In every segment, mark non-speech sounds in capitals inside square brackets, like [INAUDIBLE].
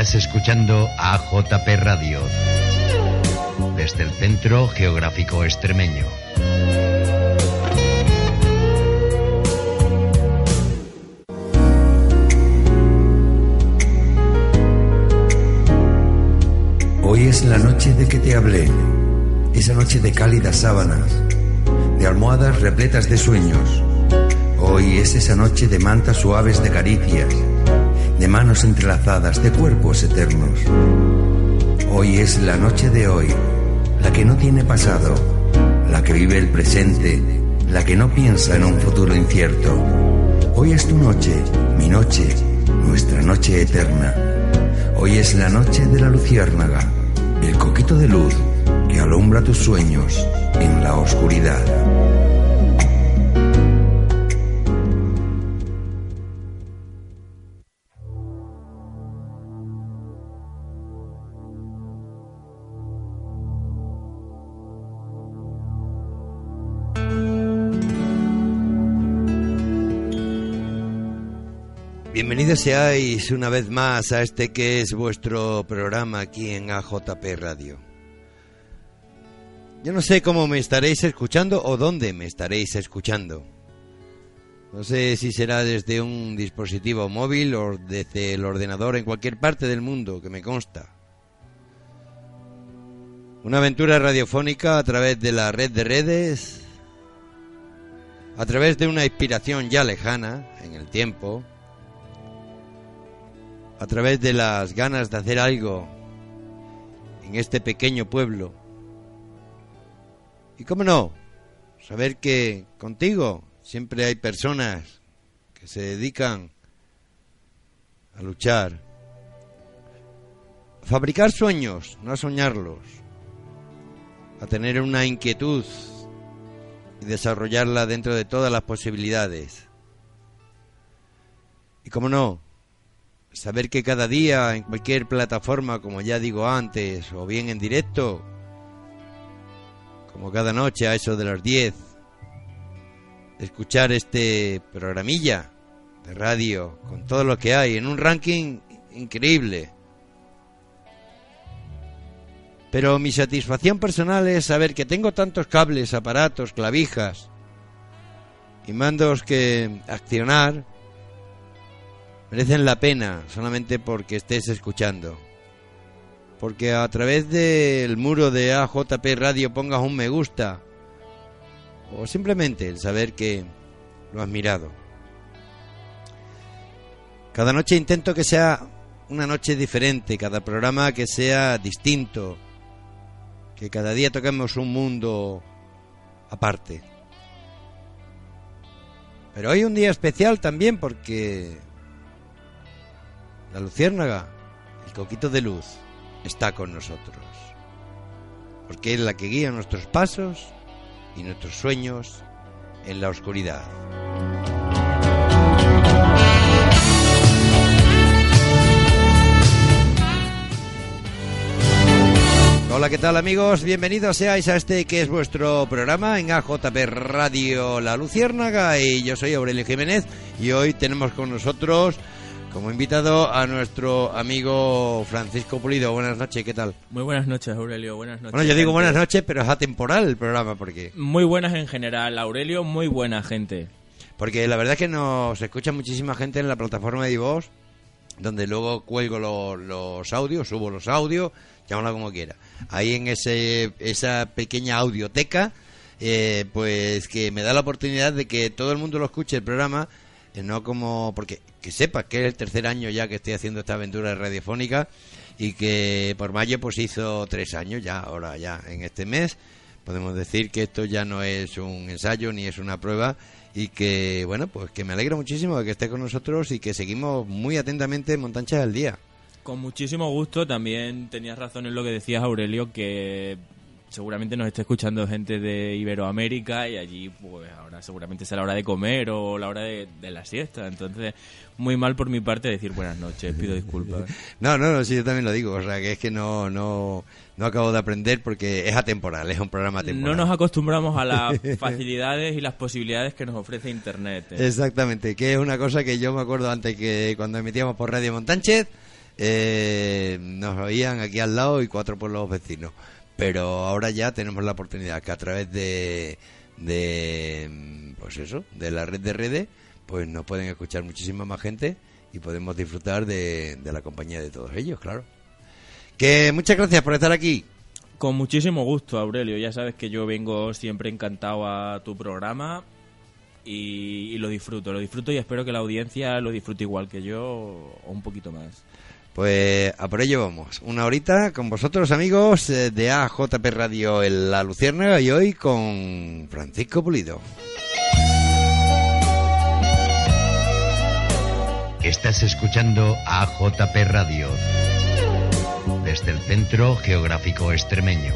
Estás escuchando a JP Radio desde el Centro Geográfico Extremeño. Hoy es la noche de que te hablé, esa noche de cálidas sábanas, de almohadas repletas de sueños. Hoy es esa noche de mantas suaves de caricias, de manos entrelazadas, de cuerpos eternos. Hoy es la noche de hoy, la que no tiene pasado, la que vive el presente, la que no piensa en un futuro incierto. Hoy es tu noche, mi noche, nuestra noche eterna. Hoy es la noche de la luciérnaga, el coquito de luz que alumbra tus sueños en la oscuridad. Bienvenidos seáis una vez más a este que es vuestro programa aquí en AJP Radio. Yo no sé cómo me estaréis escuchando o dónde me estaréis escuchando. No sé si será desde un dispositivo móvil o desde el ordenador en cualquier parte del mundo, que me consta. Una aventura radiofónica a través de la red de redes, a través de una inspiración ya lejana en el tiempo, a través de las ganas de hacer algo en este pequeño pueblo. Y cómo no, saber que contigo siempre hay personas que se dedican a luchar, a fabricar sueños, no a soñarlos, a tener una inquietud y desarrollarla dentro de todas las posibilidades. Y cómo no, saber que cada día en cualquier plataforma, como ya digo antes, o bien en directo, como cada noche a eso de las 10, escuchar este programilla de radio con todo lo que hay en un ranking increíble. Pero mi satisfacción personal es saber que tengo tantos cables, aparatos, clavijas y mandos que accionar merecen la pena solamente porque estés escuchando. Porque a través del muro de AJP Radio pongas un me gusta o simplemente el saber que lo has mirado. Cada noche intento que sea una noche diferente, cada programa que sea distinto, que cada día toquemos un mundo aparte. Pero hoy un día especial también porque la luciérnaga, el coquito de luz, está con nosotros. Porque es la que guía nuestros pasos y nuestros sueños en la oscuridad. Hola, ¿qué tal amigos? Bienvenidos seáis a este que es vuestro programa en AJP Radio La Luciérnaga y yo soy Aurelio Jiménez y hoy tenemos con nosotros como invitado a nuestro amigo Francisco Pulido. Buenas noches, ¿qué tal? Muy buenas noches, Aurelio. Buenas noches. Bueno, yo digo gente. buenas noches, pero es atemporal el programa porque Muy buenas en general, Aurelio. Muy buena gente. porque la verdad es que nos escucha muchísima gente en la plataforma de iVoox, donde luego cuelgo lo- los audios, subo los audios, llámalo como quiera. Ahí en ese esa pequeña audioteca, eh, pues que me da la oportunidad de que todo el mundo lo escuche el programa, no como porque que sepas que es el tercer año ya que estoy haciendo esta aventura radiofónica y que por mayo pues hizo tres años ya, ahora ya en este mes. Podemos decir que esto ya no es un ensayo ni es una prueba y que, bueno, pues que me alegra muchísimo de que esté con nosotros y que seguimos muy atentamente Montanchas al Día. Con muchísimo gusto, también tenías razón en lo que decías, Aurelio, que seguramente nos esté escuchando gente de Iberoamérica y allí, pues ahora seguramente sea la hora de comer o la hora de, de la siesta. Entonces, muy mal por mi parte decir buenas noches, pido disculpas. [LAUGHS] No, no, no, sí, yo también lo digo. O sea, que es que no, no, no acabo de aprender porque es atemporal, es un programa No temporal. nos acostumbramos a las [LAUGHS] facilidades y las posibilidades que nos ofrece Internet. ¿eh? Exactamente, que es una cosa que yo me acuerdo antes que cuando emitíamos por Radio Montánchez, eh, nos oían aquí al lado y cuatro pueblos vecinos. Pero ahora ya tenemos la oportunidad que a través de, de pues eso, de la red de redes, pues nos pueden escuchar muchísima más gente y podemos disfrutar de, de la compañía de todos ellos, claro. Que muchas gracias por estar aquí. Con muchísimo gusto, Aurelio. Ya sabes que yo vengo siempre encantado a tu programa y, y lo disfruto, lo disfruto y espero que la audiencia lo disfrute igual que yo o un poquito más. Pues a por ello vamos. Una horita con vosotros, amigos, eh, de AJP Radio en La Luciérnaga y hoy con Francisco Pulido. Estás escuchando AJP Radio desde el Centro Geográfico Extremeño.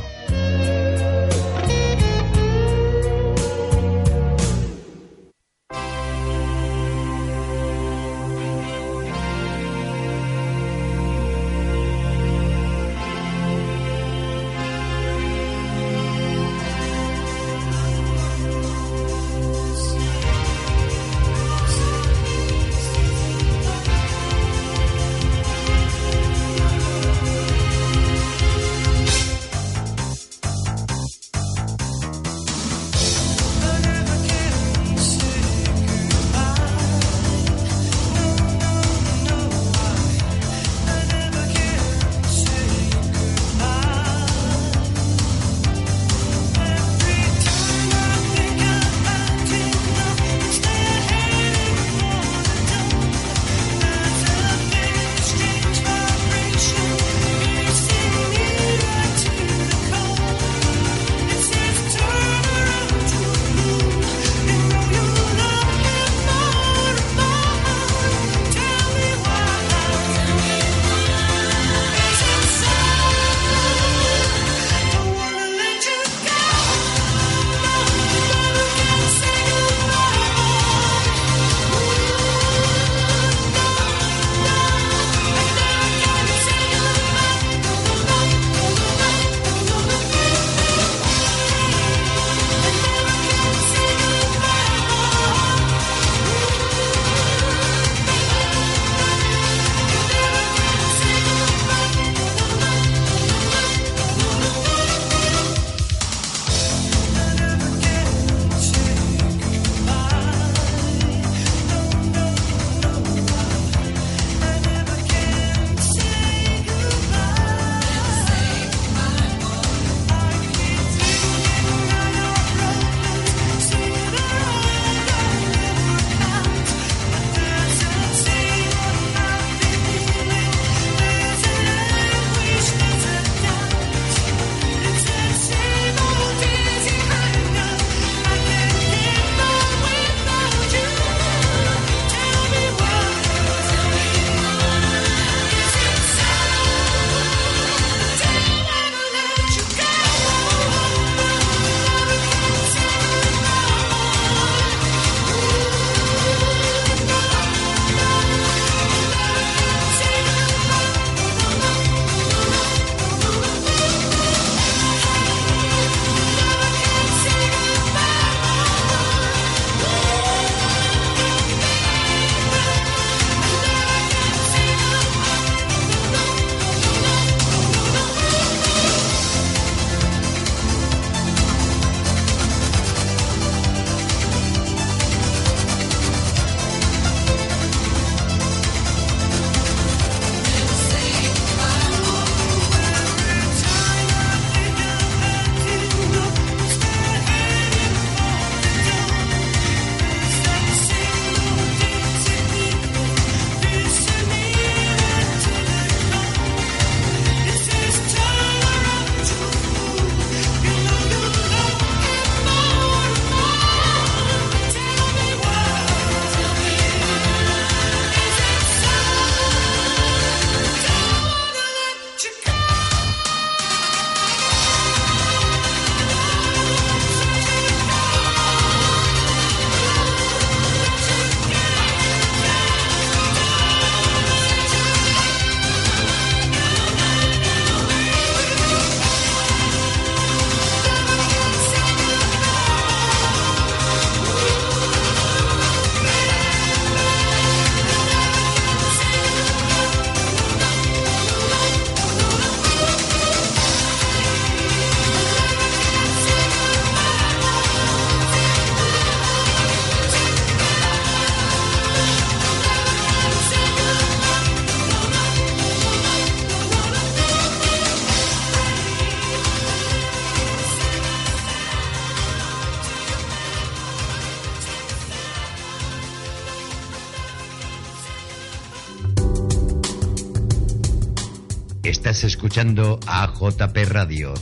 Escuchando AJP Radio.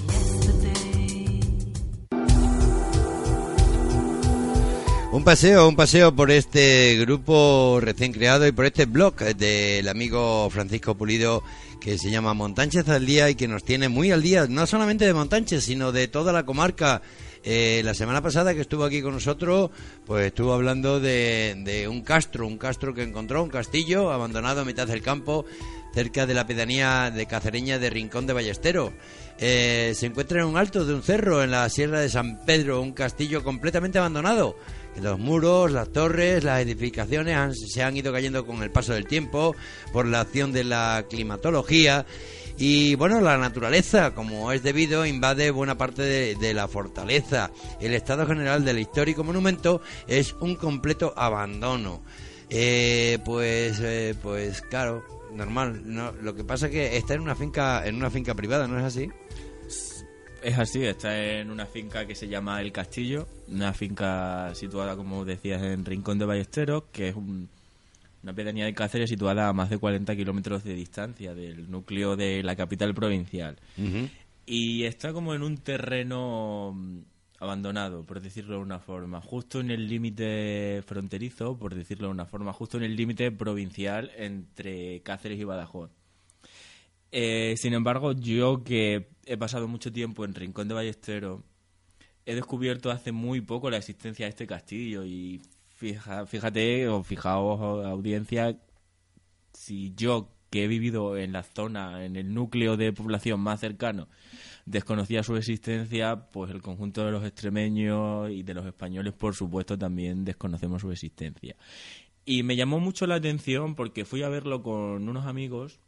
Un paseo, un paseo por este grupo recién creado y por este blog del amigo Francisco Pulido que se llama Montánchez al Día y que nos tiene muy al día, no solamente de Montánchez, sino de toda la comarca. Eh, la semana pasada que estuvo aquí con nosotros, pues estuvo hablando de, de un castro, un castro que encontró, un castillo abandonado a mitad del campo, cerca de la pedanía de Cacereña de Rincón de Ballestero. Eh, se encuentra en un alto de un cerro en la Sierra de San Pedro, un castillo completamente abandonado. Los muros, las torres, las edificaciones se han ido cayendo con el paso del tiempo por la acción de la climatología. Y bueno, la naturaleza, como es debido, invade buena parte de, de la fortaleza. El estado general del histórico monumento es un completo abandono. Eh, pues, eh, pues claro, normal. No, lo que pasa es que está en una finca, en una finca privada, ¿no es así? Es así, está en una finca que se llama El Castillo, una finca situada, como decías, en Rincón de Ballesteros, que es un- una pedanía de Cáceres situada a más de 40 kilómetros de distancia del núcleo de la capital provincial. Y está como en un terreno abandonado, por decirlo de una forma, justo en el límite fronterizo, por decirlo de una forma, justo en el límite provincial entre Cáceres y Badajoz. Eh, sin embargo, yo que he pasado mucho tiempo en Rincón de Ballestero, he descubierto hace muy poco la existencia de este castillo y fija- fíjate o fijaos audiencia si yo que he vivido en la zona, en el núcleo de población más cercano, desconocía su existencia, pues el conjunto de los extremeños y de los españoles, por supuesto, también desconocemos su existencia. Y me llamó mucho la atención porque fui a verlo con unos amigos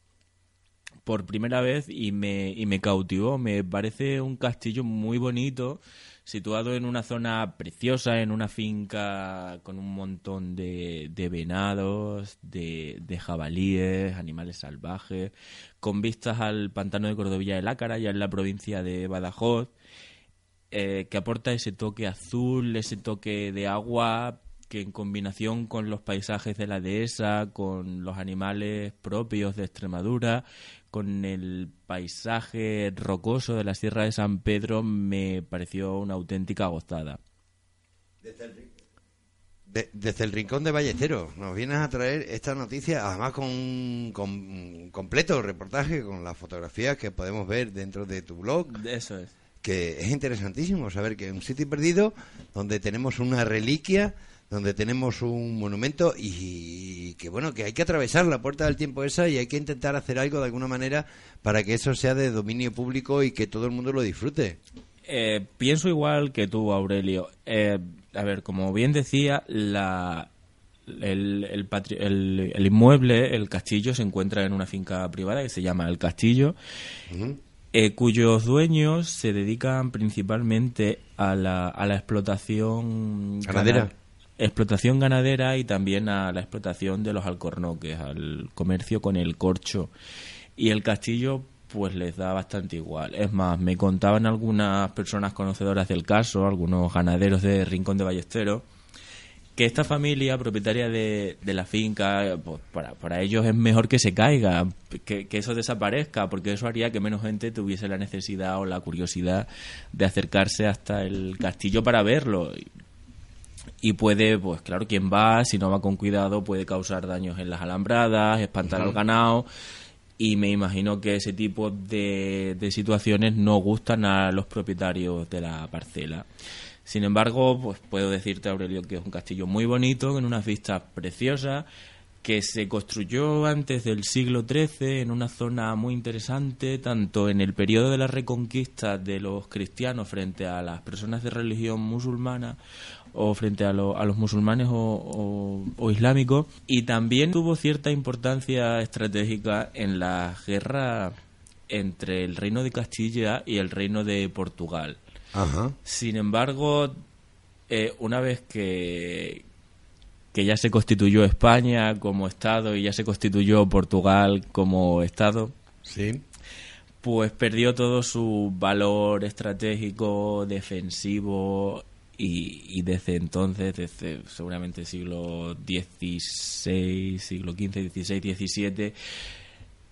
por primera vez y me, y me cautivó. Me parece un castillo muy bonito, situado en una zona preciosa, en una finca con un montón de, de venados, de, de jabalíes, animales salvajes, con vistas al pantano de Cordovilla de Lácara, ya en la provincia de Badajoz, eh, que aporta ese toque azul, ese toque de agua que en combinación con los paisajes de la dehesa, con los animales propios de Extremadura, con el paisaje rocoso de la Sierra de San Pedro, me pareció una auténtica gozada. De- desde el rincón de Vallecero nos vienes a traer esta noticia, además con un completo reportaje con las fotografías que podemos ver dentro de tu blog, Eso es. que es interesantísimo saber que es un sitio perdido donde tenemos una reliquia, donde tenemos un monumento y que bueno, que hay que atravesar la puerta del tiempo esa y hay que intentar hacer algo de alguna manera para que eso sea de dominio público y que todo el mundo lo disfrute. Eh, pienso igual que tú, Aurelio. Eh, a ver, como bien decía, la, el, el, patri- el- el inmueble, el castillo, se encuentra en una finca privada que se llama El Castillo, eh, cuyos dueños se dedican principalmente a la, a la explotación Ganadera. Explotación ganadera y también a la explotación de los alcornoques, al comercio con el corcho. Y el castillo pues les da bastante igual. Es más, me contaban algunas personas conocedoras del caso, algunos ganaderos de Rincón de Ballesteros, que esta familia propietaria de, de la finca, pues para, ellos es mejor que se caiga, que eso desaparezca, porque eso haría que menos gente tuviese la necesidad o la curiosidad de acercarse hasta el castillo para verlo. Y puede, pues claro, quien va, si no va con cuidado, puede causar daños en las alambradas, espantar al ganado. Y me imagino que ese tipo de, de situaciones no gustan a los propietarios de la parcela. Sin embargo, pues puedo decirte, Aurelio, que es un castillo muy bonito, con unas vistas preciosas, que se construyó antes del siglo XIII en una zona muy interesante, tanto en el periodo de la reconquista de los cristianos frente a las personas de religión musulmana o frente a, lo- a los musulmanes o, o- o islámicos, y también tuvo cierta importancia estratégica en la guerra entre el reino de Castilla y el reino de Portugal. Ajá. Sin embargo, eh, una vez que, que ya se constituyó España como Estado y ya se constituyó Portugal como Estado, Sí. pues perdió todo su valor estratégico, defensivo y, y desde entonces, desde seguramente siglo XVI, siglo XV, XVI, XVII,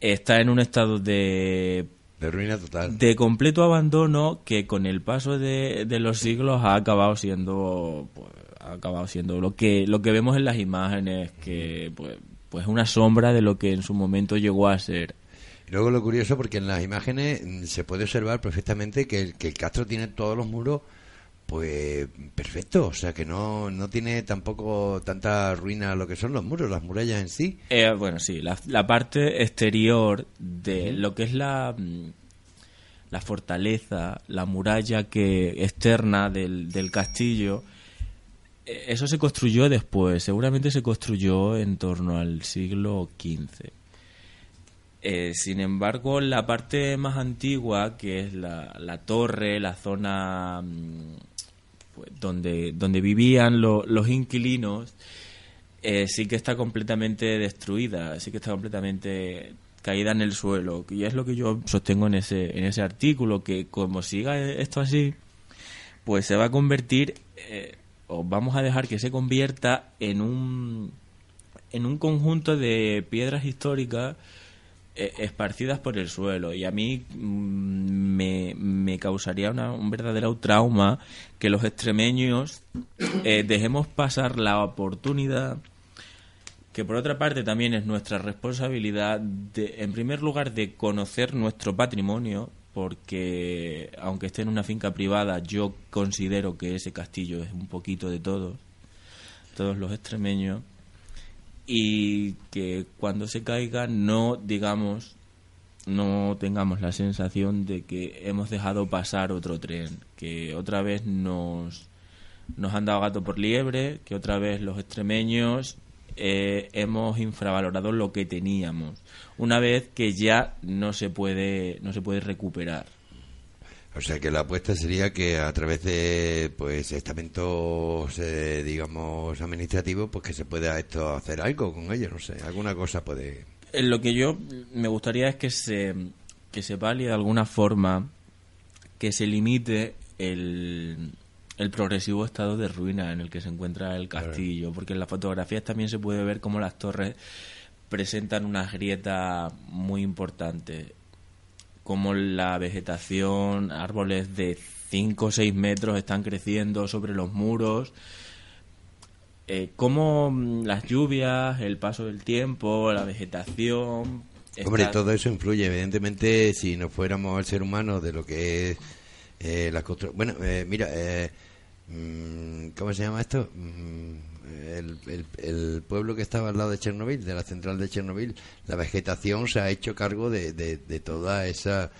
está en un estado de De ruina total. de completo abandono que con el paso de, de los siglos ha acabado siendo pues, ha acabado siendo lo que lo que vemos en las imágenes que pues pues una sombra de lo que en su momento llegó a ser Y luego lo curioso, porque en las imágenes mm, se puede observar perfectamente que que el Castro tiene todos los muros pues perfectos, o sea que no, no tiene tampoco tanta ruina lo que son los muros, las murallas en sí. Eh, bueno sí la, la parte exterior de lo que es la mm, la fortaleza la muralla que externa del, del castillo eh, eso se construyó después seguramente se construyó en torno al siglo XV Eh, sin embargo, la parte más antigua, que es la, la torre, la zona mm, donde, donde vivían lo- los inquilinos, eh, sí que está completamente destruida, sí que está completamente caída en el suelo. Y es lo que yo sostengo en ese, en ese artículo, que como siga esto así, pues se va a convertir, eh, o vamos a dejar que se convierta en un, en un conjunto de piedras históricas esparcidas por el suelo. Y a mí mm, me, me causaría una- un verdadero trauma que los extremeños eh, dejemos pasar la oportunidad que por otra parte también es nuestra responsabilidad de, en primer lugar de conocer nuestro patrimonio porque aunque esté en una finca privada yo considero que ese castillo es un poquito de todos todos los extremeños y que cuando se caiga no digamos no tengamos la sensación de que hemos dejado pasar otro tren que otra vez nos nos han dado gato por liebre que otra vez los extremeños eh, hemos infravalorado lo que teníamos. Una vez que ya no se puede no se puede recuperar O sea que la apuesta sería que a través de pues estamentos eh, digamos administrativos pues que se pueda esto hacer algo con ellos, no sé, alguna cosa puede. Eh, Lo que yo me gustaría es que se, que se valide de alguna forma, que se limite el, el progresivo estado de ruina en el que se encuentra el castillo, porque en las fotografías también se puede ver cómo las torres presentan una grieta muy importante, como la vegetación, árboles de 5 o 6 metros están creciendo sobre los muros, eh, cómo mm, las lluvias, el paso del tiempo, la vegetación... Hombre, todo eso influye. Evidentemente, si nos fuéramos al ser humano de lo que es eh, la construcción. Bueno, eh, mira, eh, mm, ¿cómo se llama esto? Mm, el, el- el pueblo que estaba al lado de Chernobyl, de la central de Chernobyl, la vegetación se ha hecho cargo de, de, de toda esa.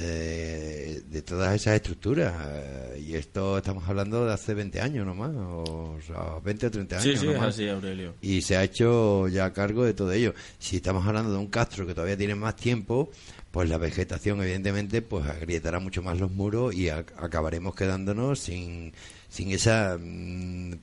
eh, de todas esas estructuras eh, y esto estamos hablando de hace 20 años nomás o, o sea, 20 o 30 años Sí, sí, nomás así, Aurelio. y se ha hecho ya cargo de todo ello. Si estamos hablando de un castro que todavía tiene más tiempo, pues la vegetación evidentemente pues agrietará mucho más los muros y a- acabaremos quedándonos sin sin ese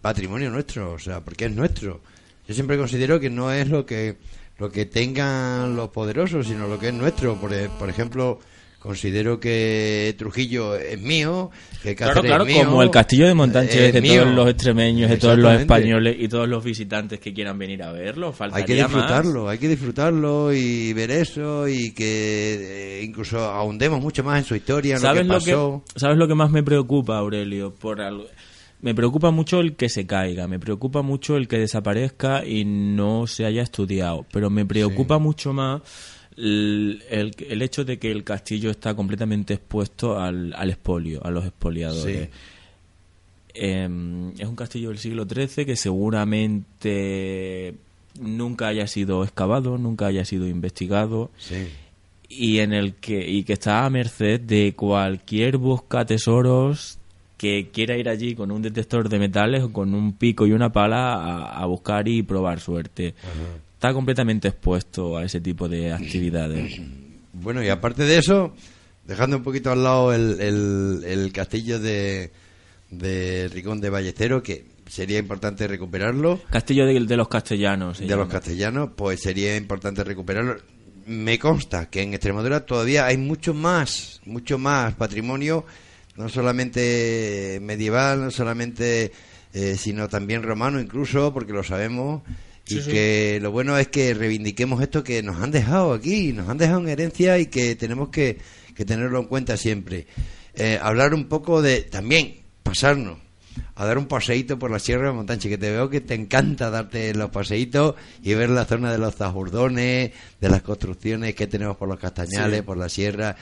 patrimonio nuestro, o sea, porque es nuestro. Yo siempre considero que no es lo que lo que tengan los poderosos, sino lo que es nuestro. Por, por ejemplo, considero que Trujillo es mío, que Claro, Cáceres claro, es mío, como el castillo de Montánchez es de mío. todos los extremeños, de todos los españoles y todos los visitantes que quieran venir a verlo. Faltaría Hay que disfrutarlo, más. hay que disfrutarlo y ver eso y que eh, incluso ahondemos mucho más en su historia, en lo que ¿Sabes lo que, ¿Sabes lo que más me preocupa, Aurelio? Por algo- Me preocupa mucho el que se caiga, me preocupa mucho el que desaparezca y no se haya estudiado, pero me preocupa mucho más el, el, el hecho de que el castillo está completamente expuesto al, al expolio, a los expoliadores. Sí. Em, es un castillo del siglo XIII que seguramente nunca haya sido excavado, nunca haya sido investigado Sí. y en el que y que está a merced de cualquier busca tesoros que quiera ir allí con un detector de metales o con un pico y una pala a, a buscar y probar suerte. Está completamente expuesto a ese tipo de actividades. [CLEARS THROAT] Bueno, y aparte de eso, dejando un poquito al lado el, el, el castillo de, de Ricón de Ballestero, que sería importante recuperarlo, Castillo de, de los castellanos. de los castellanos, pues sería importante recuperarlo. Me consta que en Extremadura todavía hay mucho más, mucho más patrimonio, no solamente medieval, no solamente, eh, sino también romano incluso, porque lo sabemos, y que lo bueno es que reivindiquemos esto que nos han dejado aquí, nos han dejado en herencia y que tenemos que, que tenerlo en cuenta siempre. Eh, hablar un poco de también pasarnos a dar un paseíto por la Sierra de Montanche, que te veo que te encanta darte los paseitos y ver la zona de los zajurdones, de las construcciones que tenemos por los castañales, por la sierra.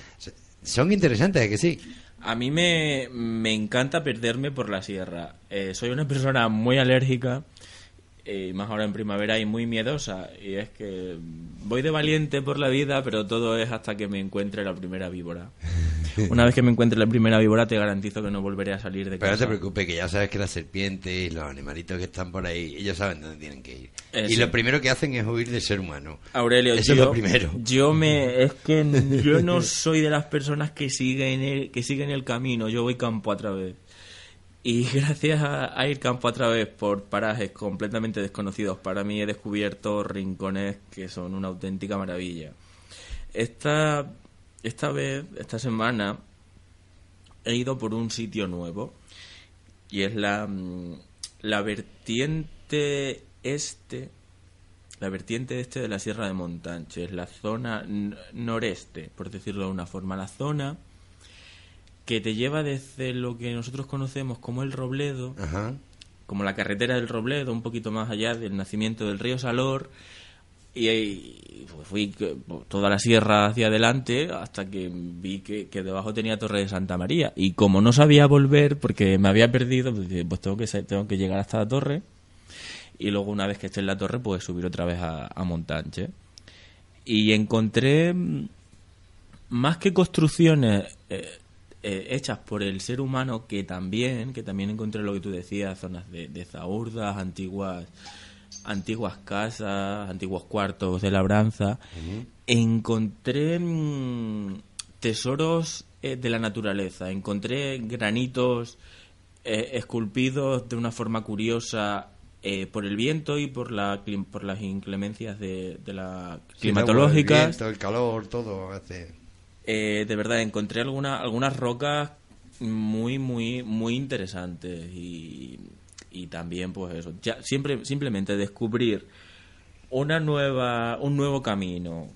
Son interesantes, ¿a que sí? A mí me, me encanta perderme por la sierra. Eh, soy una persona muy alérgica y más ahora en primavera y muy miedosa. Y es que voy de valiente por la vida pero todo es hasta que me encuentre la primera víbora. [LAUGHS] Una vez que me encuentre la primera víbora te garantizo que no volveré a salir de pero casa no te preocupes que ya sabes que las serpientes y los animalitos que están por ahí ellos saben dónde tienen que ir. Eh, y sí. lo primero que hacen es huir del ser humano. Aurelio eso yo, es lo primero. yo me es que [LAUGHS] yo no soy de las personas que siguen el que siguen el camino yo voy campo a través y [LAUGHS] gracias a, ir campo a través por parajes completamente desconocidos. Para mí he descubierto rincones que son una auténtica maravilla. Esta, esta vez, esta semana, he ido por un sitio nuevo y es la, mm, la vertiente este, la vertiente este de la Sierra de Montanche, la zona noreste, por decirlo de una forma, la zona que te lleva desde lo que nosotros conocemos como el Robledo, Ajá. como la carretera del Robledo, un poquito más allá del nacimiento del río Salor, y, y, pues, fui toda la sierra hacia adelante hasta que vi que, que debajo tenía Torre de Santa María. Y como no sabía volver, porque me había perdido, pues, pues tengo que, tengo que llegar hasta la torre. Y luego una vez que esté en la torre, pues subir otra vez a, a Montanche. Y encontré mm, más que construcciones eh, eh, hechas por el ser humano que también que también encontré lo que tú decías zonas de, de zaurdas antiguas antiguas casas antiguos cuartos de labranza encontré mm, tesoros eh, de la naturaleza. Encontré granitos eh, esculpidos de una forma curiosa eh, por el viento y por la por las inclemencias de, de la Sí, el agua, climatológicas. El, viento, el calor, todo hace. Eh, de verdad encontré alguna, algunas rocas muy muy muy interesantes y, y también pues eso siempre simplemente descubrir una nueva un nuevo camino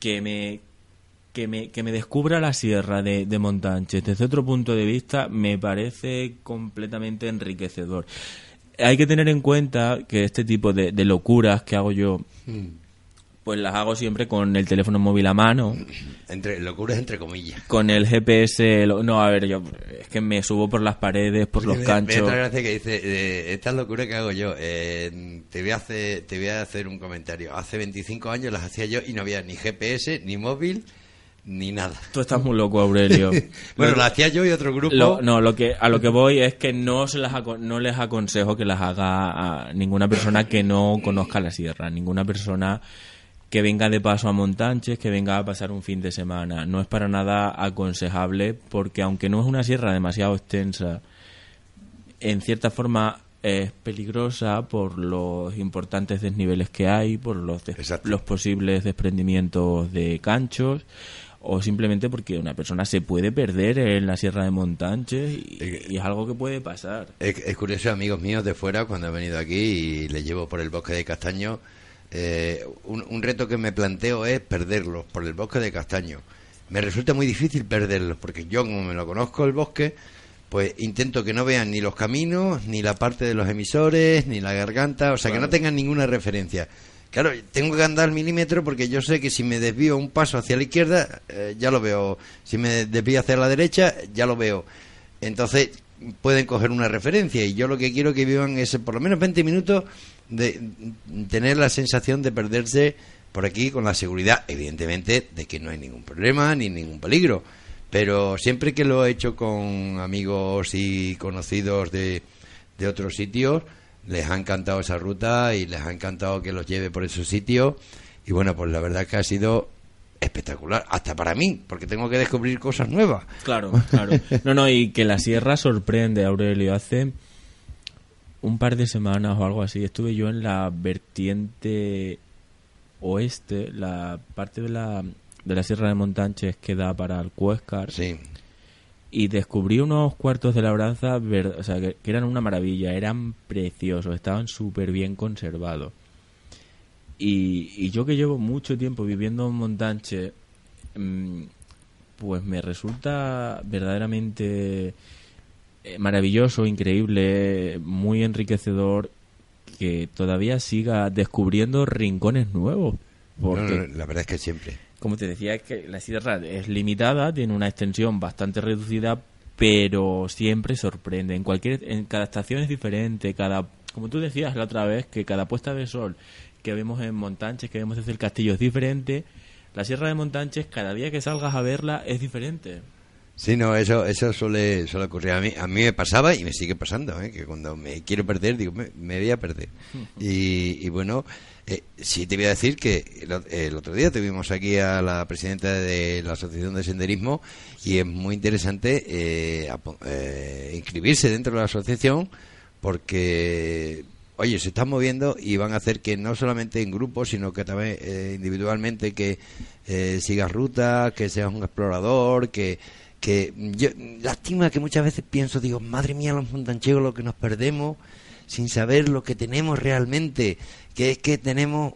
que me que me, que me descubra la sierra de, de Montanches desde otro punto de vista me parece completamente enriquecedor. Hay que tener en cuenta que este tipo de, de locuras que hago yo pues las hago siempre con el teléfono móvil a mano Entre, locuras entre comillas. con el GPS, lo- no, a ver, yo es que me subo por las paredes, por los Me- Me canchos. otra gracia que dice, eh, esta locura que hago yo, eh, te, voy a hacer, te voy a hacer un comentario. Hace 25 años las hacía yo y no había ni GPS, ni móvil, ni nada. Tú estás muy loco, Aurelio. [LAUGHS] Bueno, Lo- las hacía yo y otro grupo. lo- no, lo que a lo que voy es que no se las no les aconsejo que las haga a ninguna persona que no conozca la sierra, ninguna persona que venga de paso a Montanches, que venga a pasar un fin de semana. No es para nada aconsejable porque aunque no es una sierra demasiado extensa, en cierta forma es peligrosa por los importantes desniveles que hay, por los, des- Exacto. los posibles desprendimientos de canchos o simplemente porque una persona se puede perder en la Sierra de Montanches y, y es algo que puede pasar. Es, es curioso, amigos míos de fuera, cuando han venido aquí y les llevo por el bosque de castaño, eh, un, un reto que me planteo es perderlos por el bosque de castaño. Me resulta muy difícil perderlos, porque yo, como me lo conozco el bosque, pues intento que no vean ni los caminos, ni la parte de los emisores, ni la garganta, o sea, que no tengan ninguna referencia. Claro, tengo que andar al milímetro porque yo sé que si me desvío un paso hacia la izquierda, eh, ya lo veo. Si me desvío hacia la derecha, ya lo veo. Entonces pueden coger una referencia y yo lo que quiero que vivan es por lo menos 20 minutos de tener la sensación de perderse por aquí con la seguridad, evidentemente, de que no hay ningún problema ni ningún peligro. Pero siempre que lo he hecho con amigos y conocidos de, de otros sitios, les ha encantado esa ruta y les ha encantado que los lleve por esos sitios. Y bueno, pues la verdad que ha sido espectacular, hasta para mí, porque tengo que descubrir cosas nuevas. Claro, claro. No, no, y que la sierra sorprende, Aurelio. Hace un par de semanas o algo así estuve yo en la vertiente oeste, la parte de la, de la Sierra de Montanches que da para el Cuéscar. Sí, y descubrí unos cuartos de labranza ver- o sea, que, que eran una maravilla, eran preciosos, estaban súper bien conservados. Y, y yo que llevo mucho tiempo viviendo en Montanche, mm, pues me resulta verdaderamente eh, maravilloso, increíble, muy enriquecedor que todavía siga descubriendo rincones nuevos. Porque, No, no, la verdad es que siempre. como te decía, es que la sierra es limitada, tiene una extensión bastante reducida, pero siempre sorprende. En cualquier, en cada estación es diferente, cada, como tú decías la otra vez, que cada puesta de sol que vemos en Montanches, que vemos desde el castillo es diferente. La sierra de Montanches, cada día que salgas a verla es diferente. Sí, no, eso, eso suele, suele ocurrir. A mí, a mí me pasaba y me sigue pasando, ¿eh? que cuando me quiero perder, digo, me, me voy a perder. Y, y bueno, eh, sí te voy a decir que el, el otro día tuvimos aquí a la presidenta de la Asociación de Senderismo y es muy interesante eh, eh, inscribirse dentro de la asociación porque, oye, se están moviendo y van a hacer que no solamente en grupos, sino que también eh, individualmente que eh, sigas rutas, que seas un explorador, que que yo, lástima que muchas veces pienso, digo, madre mía, los montanchegos lo que nos perdemos sin saber lo que tenemos realmente, que es que tenemos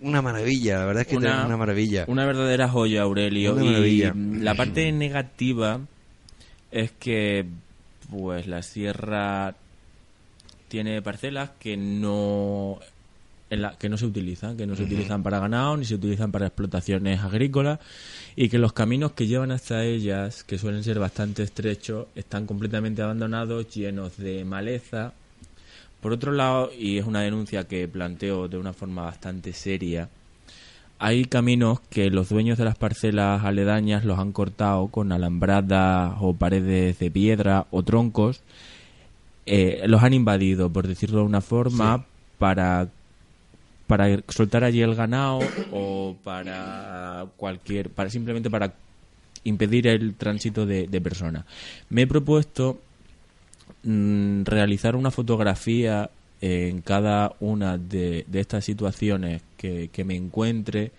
una maravilla, la verdad es que tenemos una maravilla. Una verdadera joya, Aurelio. Una y la parte negativa es que pues la sierra tiene parcelas que no en la- que no se utilizan, que no se utilizan para ganado ni se utilizan para explotaciones agrícolas y que los caminos que llevan hasta ellas, que suelen ser bastante estrechos, están completamente abandonados, llenos de maleza. Por otro lado, y es una denuncia que planteo de una forma bastante seria, hay caminos que los dueños de las parcelas aledañas los han cortado con alambradas o paredes de piedra o troncos. eh, los han invadido, por decirlo de una forma, para para soltar allí el ganado o para cualquier para simplemente para impedir el tránsito de, de personas. Me he propuesto mm, realizar una fotografía en cada una de, de estas situaciones que, que me encuentre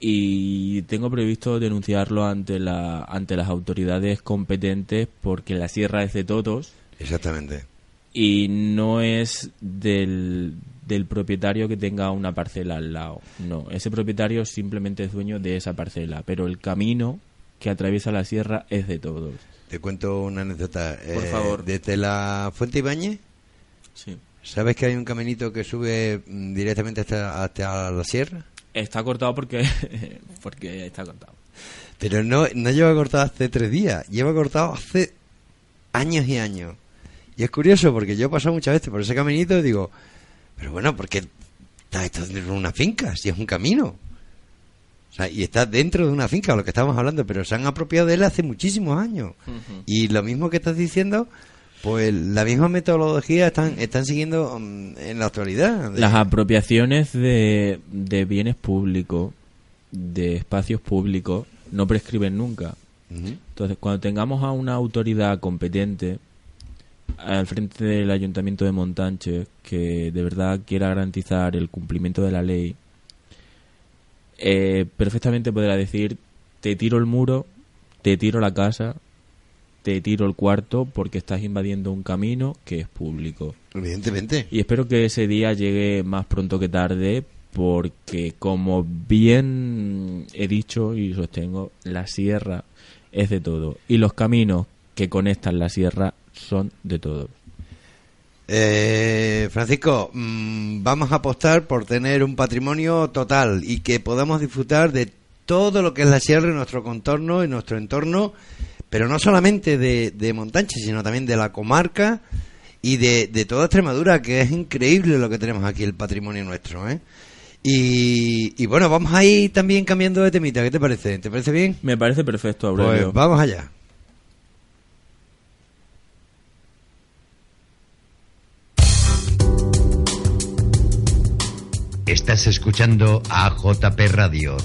y tengo previsto denunciarlo ante la ante las autoridades competentes porque la sierra es de todos Exactamente. y no es del, del propietario que tenga una parcela al lado. No, ese propietario simplemente es dueño de esa parcela, pero el camino que atraviesa la sierra es de todos. Te cuento una anécdota. Por Eh, favor. Desde la Fuente Ibáñez, Sí. ¿sabes que hay un caminito que sube mm, directamente hasta, hasta la sierra? Está cortado porque [LAUGHS] porque está cortado. Pero no, no lleva cortado hace tres días, lleva cortado hace años y años. Y es curioso porque yo he pasado muchas veces por ese caminito y digo, pero bueno, ¿por qué está dentro de una finca? Si es un camino. O sea, y está dentro de una finca, lo que estábamos hablando, pero se han apropiado de él hace muchísimos años. Y lo mismo que estás diciendo, pues la misma metodología están, están siguiendo mm, en la actualidad. Las apropiaciones de, de bienes públicos, de espacios públicos, no prescriben nunca. Entonces, cuando tengamos a una autoridad competente al frente del Ayuntamiento de Montanche que de verdad quiera garantizar el cumplimiento de la ley, eh, perfectamente podrá decir, te tiro el muro, te tiro la casa, te tiro el cuarto porque estás invadiendo un camino que es público. Evidentemente. Y espero que ese día llegue más pronto que tarde porque como bien he dicho y sostengo, la sierra es de todo y los caminos que conectan la sierra son de todos. Eh, Francisco, mm, vamos a apostar por tener un patrimonio total y que podamos disfrutar de todo lo que es la sierra en nuestro contorno, en nuestro entorno, pero no solamente de, de Montanche, sino también de la comarca y de, de toda Extremadura, que es increíble lo que tenemos aquí, el patrimonio nuestro. ¿eh? Y, y bueno, vamos a ir también cambiando de temita, ¿qué te parece? ¿Te parece bien? Me parece perfecto, Aurelio. Pues vamos allá. Estás escuchando a JP Radio.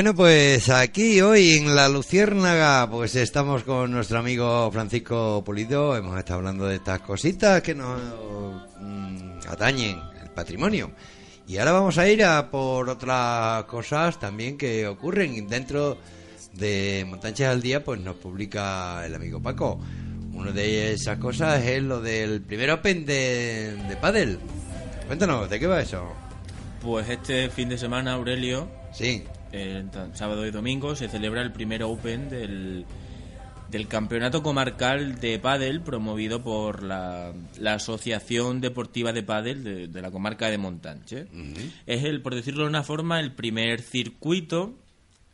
Bueno, pues aquí hoy en la Luciérnaga, pues estamos con nuestro amigo Francisco Pulido. Hemos estado hablando de estas cositas que nos mm, atañen el patrimonio. Y ahora vamos a ir a por otras cosas también que ocurren dentro de Montanches al Día, pues nos publica el amigo Paco. Una de esas cosas es lo del primer Open de, de Padel. Cuéntanos, ¿de qué va eso? Pues este fin de semana, Aurelio, Sí, eh, sábado y domingo, se celebra el primer Open del, del campeonato comarcal de pádel promovido por la, la Asociación Deportiva de Pádel de, de la comarca de Montanche. Es el, por decirlo de una forma, el primer circuito,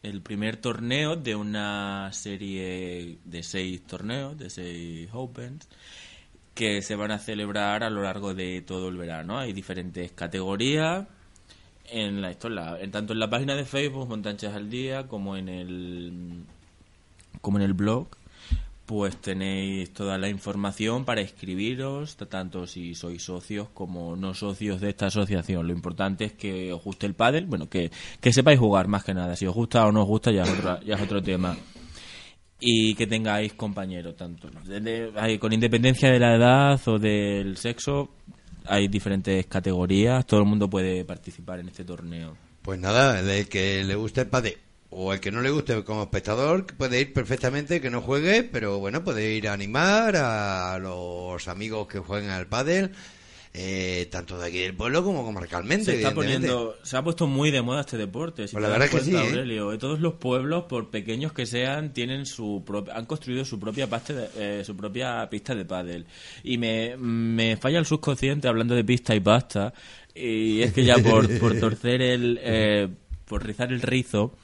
el primer torneo de una serie de seis torneos, de seis Opens, que se van a celebrar a lo largo de todo el verano. Hay diferentes categorías en la, esto en tanto en la página de Facebook Montanchas al Día como en el como en el blog pues tenéis toda la información para escribiros tanto si sois socios como no socios de esta asociación. Lo importante es que os guste el pádel bueno que, que sepáis jugar más que nada. Si os gusta o no os gusta ya es otro, ya es otro tema. Y que tengáis compañeros tanto hay- con independencia de la edad o del sexo hay diferentes categorías todo el mundo puede participar en este torneo. Pues nada, el que le guste el padre o el que no le guste como espectador puede ir perfectamente, que no juegue, pero bueno, puede ir a animar a los amigos que jueguen al pádel, eh, tanto de aquí del pueblo como comarcalmente. se está poniendo se ha puesto muy de moda este deporte si Pues la verdad es que sí, ¿eh? Aurelio. Eh, todos los pueblos por pequeños que sean tienen su han construido su propia pasta de- eh, su propia pista de pádel y me, me falla el subconsciente hablando de pista y pasta y es que ya por, por torcer el eh, por rizar el rizo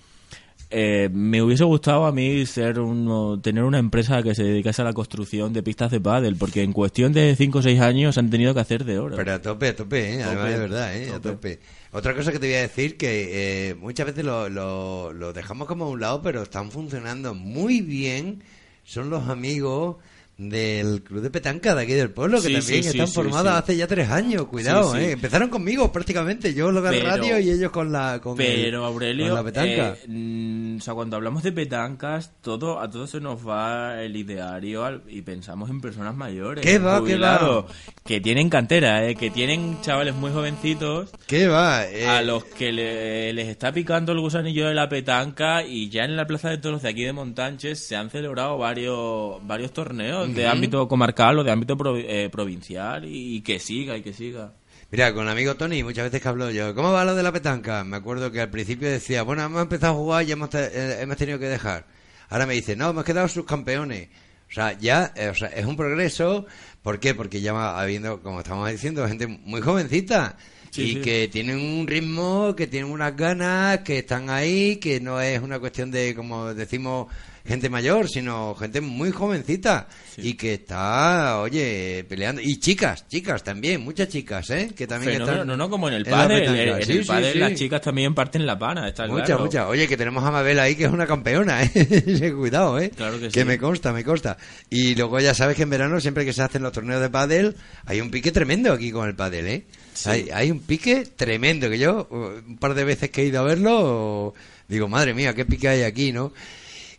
eh, me hubiese gustado a mí ser uno, tener una empresa que se dedicase a la construcción de pistas de pádel, porque en cuestión de 5 o 6 años han tenido que hacer de oro. Pero a tope, a tope, ¿eh? además de verdad, ¿eh? a tope. Otra cosa que te voy a decir que eh, muchas veces lo, lo, lo dejamos como a un lado, pero están funcionando muy bien. Son los amigos del club de petanca de aquí del pueblo que Sí, también sí, están sí, formados sí. hace ya tres años. Cuidado. ¿eh? Empezaron conmigo prácticamente. Yo lo de Pero- radio y ellos con la con el- Pero Aurelio, con la petanca. eh, mm, o sea, cuando hablamos de petancas, todo a todos se nos va el ideario al- y pensamos en personas mayores, ¿Qué va, qué jubilados, va? que tienen cantera, eh, que tienen chavales muy jovencitos ¿Qué va? Eh, a los que le- les está picando el gusanillo de la petanca y ya en la Plaza de Toros de aquí de Montanches se han celebrado varios varios torneos de ámbito comarcal o de ámbito pro- eh, provincial y, y que siga y que siga. Mira, con el amigo Tony, muchas veces que hablo yo, ¿cómo va lo de la petanca? Me acuerdo que al principio decía, bueno, hemos empezado a jugar y hemos, te- eh, hemos tenido que dejar. Ahora me dice, no, hemos quedado subcampeones. O sea, ya, eh, o sea, es un progreso. ¿Por qué? Porque ya va habiendo, como estamos diciendo, gente muy jovencita. Sí, y sí. que tienen un ritmo, que tienen unas ganas, que están ahí, que no es una cuestión de, como decimos, gente mayor, sino gente muy jovencita. Y que está, oye, peleando. Y chicas, chicas también, muchas chicas, ¿eh? Que también Fenómeno, están. no, no, como en el en petanca. en el, Sí, en el sí, sí. las chicas también parten la pana, está Muchas, claro. muchas. Oye, que tenemos a Mabel ahí, que es una campeona, [LAUGHS] ¿eh? Cuidado, ¿eh? Claro que sí. me consta, me consta. Y luego ya sabes que en verano, siempre que se hacen los torneos de pádel, hay un pique tremendo aquí con el pádel, ¿eh? Hay, hay un pique tremendo, que yo, uh, un par de veces que he ido a verlo, digo, madre mía, qué pique hay aquí, ¿no?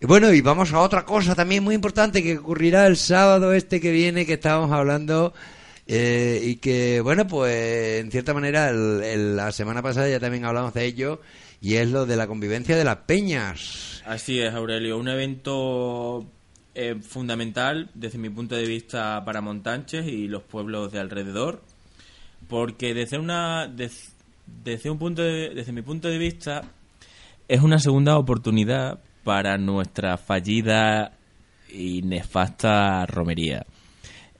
Bueno, y vamos a otra cosa también muy importante que ocurrirá el sábado este que viene, que estábamos hablando, eh, y que, bueno, pues en cierta manera el- la semana pasada ya también hablamos de ello, y es lo de la convivencia de las peñas. Así es, Aurelio. Un evento eh, fundamental desde mi punto de vista para Montanches y los pueblos de alrededor, porque desde una des- desde un punto de- desde mi punto de vista es una segunda oportunidad para nuestra fallida y nefasta romería.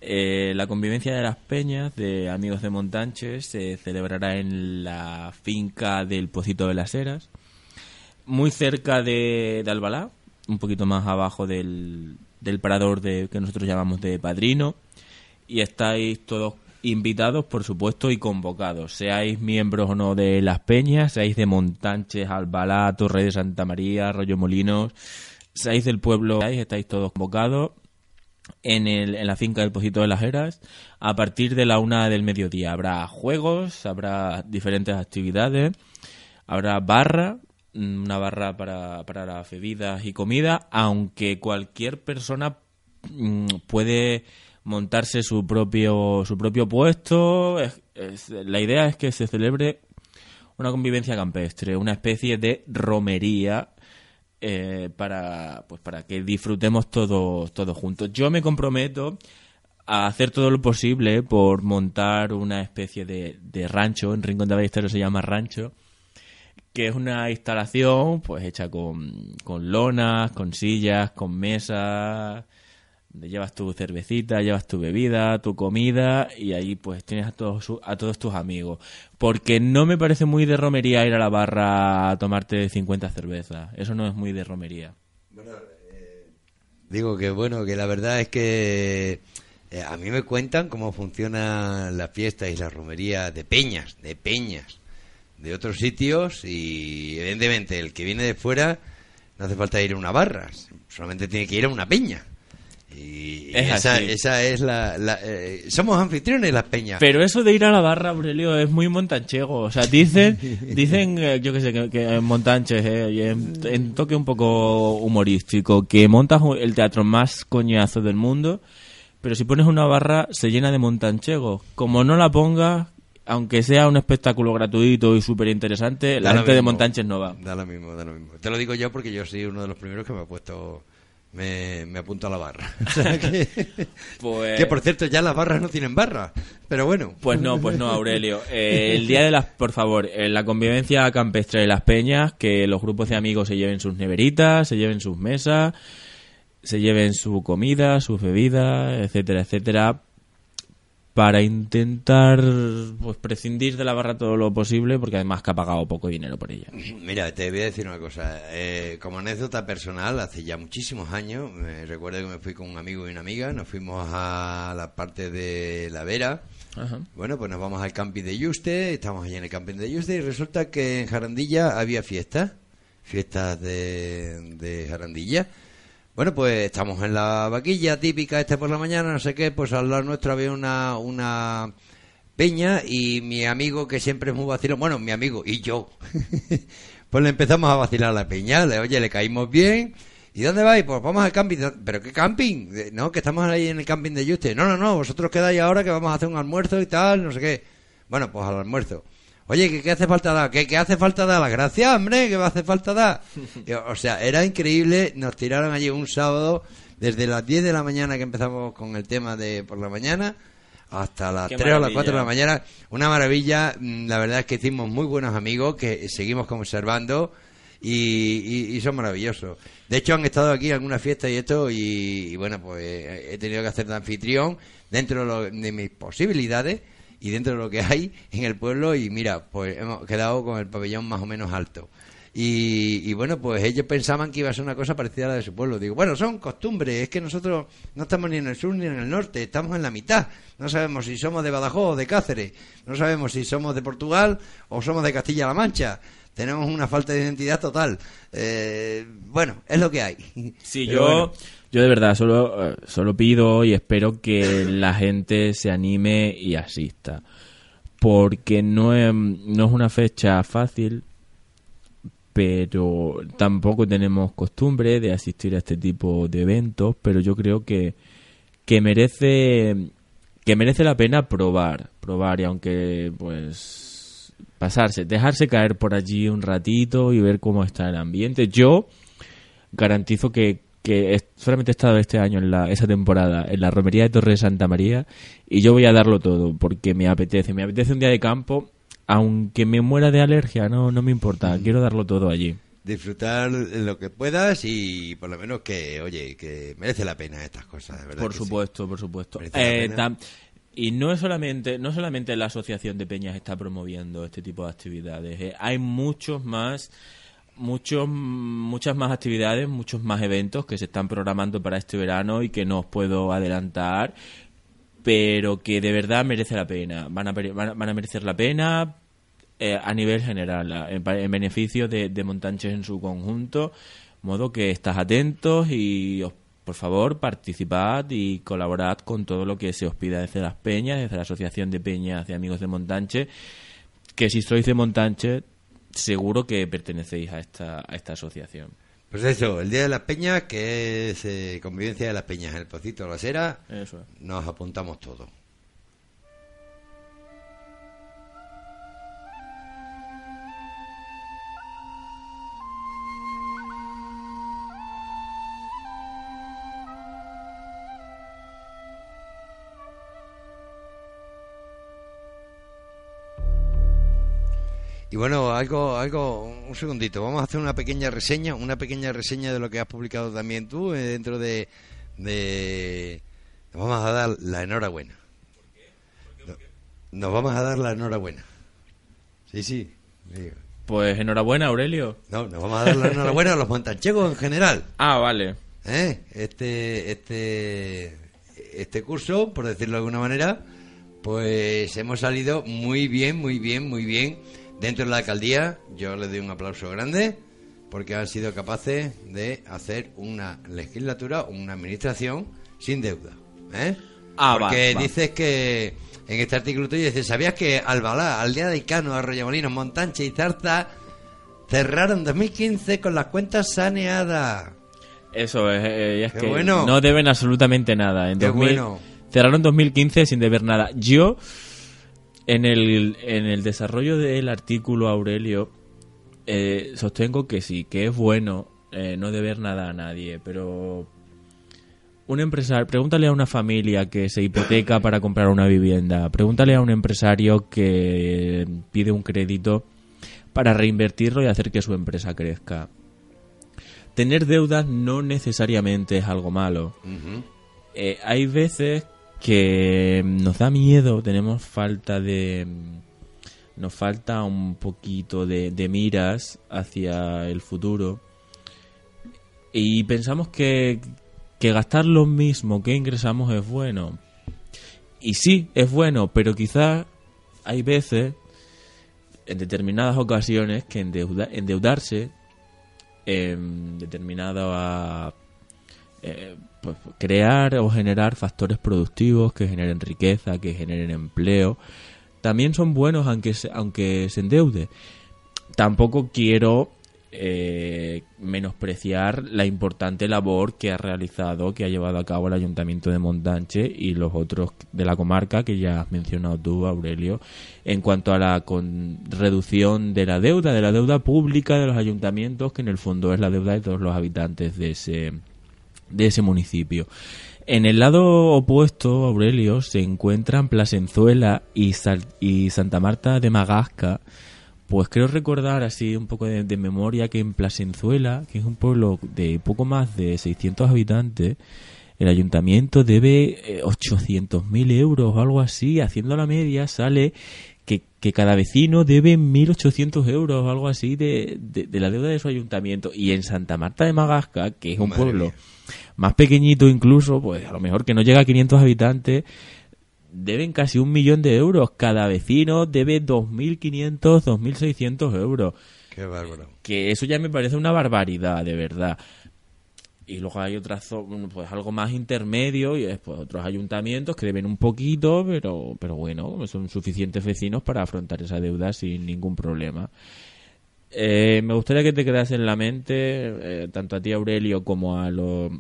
Eh, la convivencia de las peñas de amigos de Montanches se celebrará en la finca del Pocito de las Heras, muy cerca de, de Albalá, un poquito más abajo del, del parador de, que nosotros llamamos de Padrino, y estáis todos invitados, por supuesto, y convocados, seáis miembros o no de las peñas, seáis de Montanches, Albalá, Torre de Santa María, Arroyo Molinos, seáis del pueblo, estáis todos convocados en, el, en la finca del Pocito de las Heras a partir de la una del mediodía. Habrá juegos, habrá diferentes actividades, habrá barra mm, una barra para, para las bebidas y comida, aunque cualquier persona mm, puede montarse su propio su propio puesto. Es- es- la idea es que se celebre una convivencia campestre, una especie de romería eh, para pues para que disfrutemos todos todos juntos. Yo me comprometo a hacer todo lo posible por montar una especie de, de rancho, en Rincón de Ballesteros se llama rancho, que es una instalación pues hecha con, con lonas, con sillas, con mesas, llevas tu cervecita, llevas tu bebida, tu comida y ahí pues tienes a todos a todos tus amigos. Porque no me parece muy de romería ir a la barra a tomarte 50 cervezas. Eso no es muy de romería. Digo que bueno, que la verdad es que eh, a mí me cuentan cómo funcionan las fiestas y las romerías de peñas, de peñas, de otros sitios y evidentemente el que viene de fuera no hace falta ir a una barra, solamente tiene que ir a una peña. Y Es esa, esa es la... la- eh, somos anfitriones las peñas. Pero eso de ir a la barra, Aurelio, es muy montanchego. O sea, dicen, [LAUGHS] dicen eh, yo qué sé, que, que en montanches, eh, y en, en toque un poco humorístico, que montas el teatro más coñazo del mundo, pero si pones una barra se llena de montanchegos. Como no la pongas, aunque sea un espectáculo gratuito y súper interesante, la gente de montanches no va. Da lo mismo, da lo mismo. Te lo digo yo porque yo soy uno de los primeros que me ha puesto... Me, me apunto a la barra. [LAUGHS] O sea que, [LAUGHS] Pues- que, por cierto, ya las barras no tienen barra. Pero bueno. Pues no, pues no, Aurelio. Eh, el día de las, por favor, en la convivencia campestre de las peñas, que los grupos de amigos se lleven sus neveritas, se lleven sus mesas, se lleven su comida, sus bebidas, etcétera, etcétera, para intentar pues prescindir de la barra todo lo posible, porque además que ha pagado poco dinero por ella. Mira, te voy a decir una cosa. Eh, como anécdota personal, hace ya muchísimos años, me recuerdo que me fui con un amigo y una amiga, nos fuimos a la parte de La Vera. Ajá. Bueno, pues nos vamos al camping de Yuste, estamos allí en el camping de Yuste y resulta que en Jarandilla había fiestas, fiestas de, de Jarandilla. Bueno, pues estamos en la vaquilla típica esta por la mañana, no sé qué, pues al lado nuestro había una, una peña y mi amigo que siempre es muy vacilón, bueno, mi amigo y yo, [LAUGHS] pues le empezamos a vacilar a la peña, le, oye, le caímos bien. ¿Y dónde vais? Pues vamos al camping. ¿Pero qué camping? No, que estamos ahí en el camping de Yuste. No, no, no, vosotros quedáis ahora que vamos a hacer un almuerzo y tal, no sé qué. Bueno, pues al almuerzo. Oye, ¿qué, qué hace falta dar? ¿Qué, qué hace falta dar? La gracia, hombre, ¿qué hace falta dar? [LAUGHS] O sea, era increíble. Nos tiraron allí un sábado, desde las 10 de la mañana que empezamos con el tema de por la mañana, hasta las Qué 3 o las 4 de la mañana. Una maravilla. Mm, La verdad es que hicimos muy buenos amigos que seguimos conservando y, y- y son maravillosos. De hecho, han estado aquí en alguna fiesta y esto, y, y bueno, pues eh, he tenido que hacer de anfitrión dentro de, lo- de mis posibilidades y dentro de lo que hay en el pueblo. Y mira, pues hemos quedado con el pabellón más o menos alto. Y, y bueno, pues ellos pensaban que iba a ser una cosa parecida a la de su pueblo. Digo, bueno, son costumbres, es que nosotros no estamos ni en el sur ni en el norte, estamos en la mitad. No sabemos si somos de Badajoz o de Cáceres, no sabemos si somos de Portugal o somos de Castilla-La Mancha. Tenemos una falta de identidad total. Eh, bueno, es lo que hay. Sí, Pero yo, bueno. yo de verdad solo, eh, solo pido y espero que la gente se anime y asista. Porque no es, no es una fecha fácil, pero tampoco tenemos costumbre de asistir a este tipo de eventos, pero yo creo que, que merece que merece la pena probar, probar y aunque pues pasarse, dejarse caer por allí un ratito y ver cómo está el ambiente. Yo garantizo que, que solamente he estado este año en la, esa temporada en la romería de Torre de Santa María y yo voy a darlo todo porque me apetece, me apetece un día de campo, aunque me muera de alergia, no, no me importa, quiero darlo todo allí. Disfrutar lo que puedas y por lo menos que, oye, que merece la pena estas cosas, de verdad. Por sí. supuesto, por supuesto. Eh, y no es solamente, no solamente la asociación de peñas está promoviendo este tipo de actividades. eh. Hay muchos más, muchos, muchas más actividades, muchos más eventos que se están programando para este verano y que no os puedo adelantar, pero que de verdad merece la pena. Van a, van a, merecer la pena eh, a nivel general, en, en beneficio de, de Montanches en su conjunto, modo que estás atentos y os- por favor participad y colaborad con todo lo que se os pida desde las peñas, desde la Asociación de Peñas de Amigos de Montanche, que si sois de Montanche seguro que pertenecéis a esta, a esta asociación. Pues eso, el Día de las Peñas, que es eh, convivencia de las peñas en el Pocito de la Sera, Eso es. nos apuntamos todos. Y bueno, algo, algo, un segundito, vamos a hacer una pequeña reseña, una pequeña reseña de lo que has publicado también tú eh, dentro de, de, nos vamos a dar la enhorabuena. Nos vamos a dar la enhorabuena. Sí, sí. digo. Pues enhorabuena, Aurelio. No, nos vamos a dar la enhorabuena a los montanchegos en general. [LAUGHS] Ah, vale. ¿eh? Este, este, este curso, por decirlo de alguna manera, pues hemos salido muy bien, muy bien, muy bien dentro de la alcaldía. Yo les doy un aplauso grande porque han sido capaces de hacer una legislatura, una administración sin deuda. ¿eh? Ah, porque va, va. dices que en este artículo tuyo dices, ¿sabías que Albalá, Aldea de Icano, Arroyamolinos, Montanche y Zarza cerraron 2015 con las cuentas saneadas? Eso es, eh, es Qué que bueno. no deben absolutamente nada. En Qué 2000 bueno. Cerraron 2015 sin deber nada. Yo, en el, en el desarrollo del artículo, Aurelio, eh, sostengo que sí, que es bueno eh, no deber nada a nadie, pero un empresario, pregúntale a una familia que se hipoteca para comprar una vivienda, pregúntale a un empresario que pide un crédito para reinvertirlo y hacer que su empresa crezca. Tener deudas no necesariamente es algo malo. Eh, hay veces que nos da miedo, tenemos falta de... Nos falta un poquito de, miras hacia el futuro y pensamos que, que gastar lo mismo que ingresamos es bueno. Y sí, es bueno, pero quizás hay veces, en determinadas ocasiones, que endeuda- endeudarse en determinada eh, pues, crear o generar factores productivos que generen riqueza, que generen empleo, también son buenos aunque se, aunque se endeude. Tampoco quiero eh, menospreciar la importante labor que ha realizado, que ha llevado a cabo el Ayuntamiento de Montanche y los otros de la comarca que ya has mencionado tú, Aurelio, en cuanto a la reducción de la deuda, de la deuda pública de los ayuntamientos, que en el fondo es la deuda de todos los habitantes de ese, de ese municipio. En el lado opuesto, Aurelio, se encuentran Plasenzuela y, Sal- y Santa Marta de Magasca. Pues creo recordar así un poco de, memoria que en Plasenzuela, que es un pueblo de poco más de 600 habitantes, el ayuntamiento debe eh, 800.000 euros o algo así. Haciendo la media sale que, que cada vecino debe 1.800 euros o algo así de, de- de la deuda de su ayuntamiento. Y en Santa Marta de Magasca, que es un Madre pueblo mía. más pequeñito incluso, pues a lo mejor que no llega a 500 habitantes, deben casi un millón de euros. Cada vecino debe 2.500, 2.600 euros. Qué bárbaro. Que eso ya me parece una barbaridad, de verdad. Y luego hay otras, pues algo más intermedio y después otros ayuntamientos que deben un poquito, pero, pero bueno, son suficientes vecinos para afrontar esa deuda sin ningún problema. Eh, me gustaría que te quedas en la mente, eh, tanto a ti Aurelio como a, los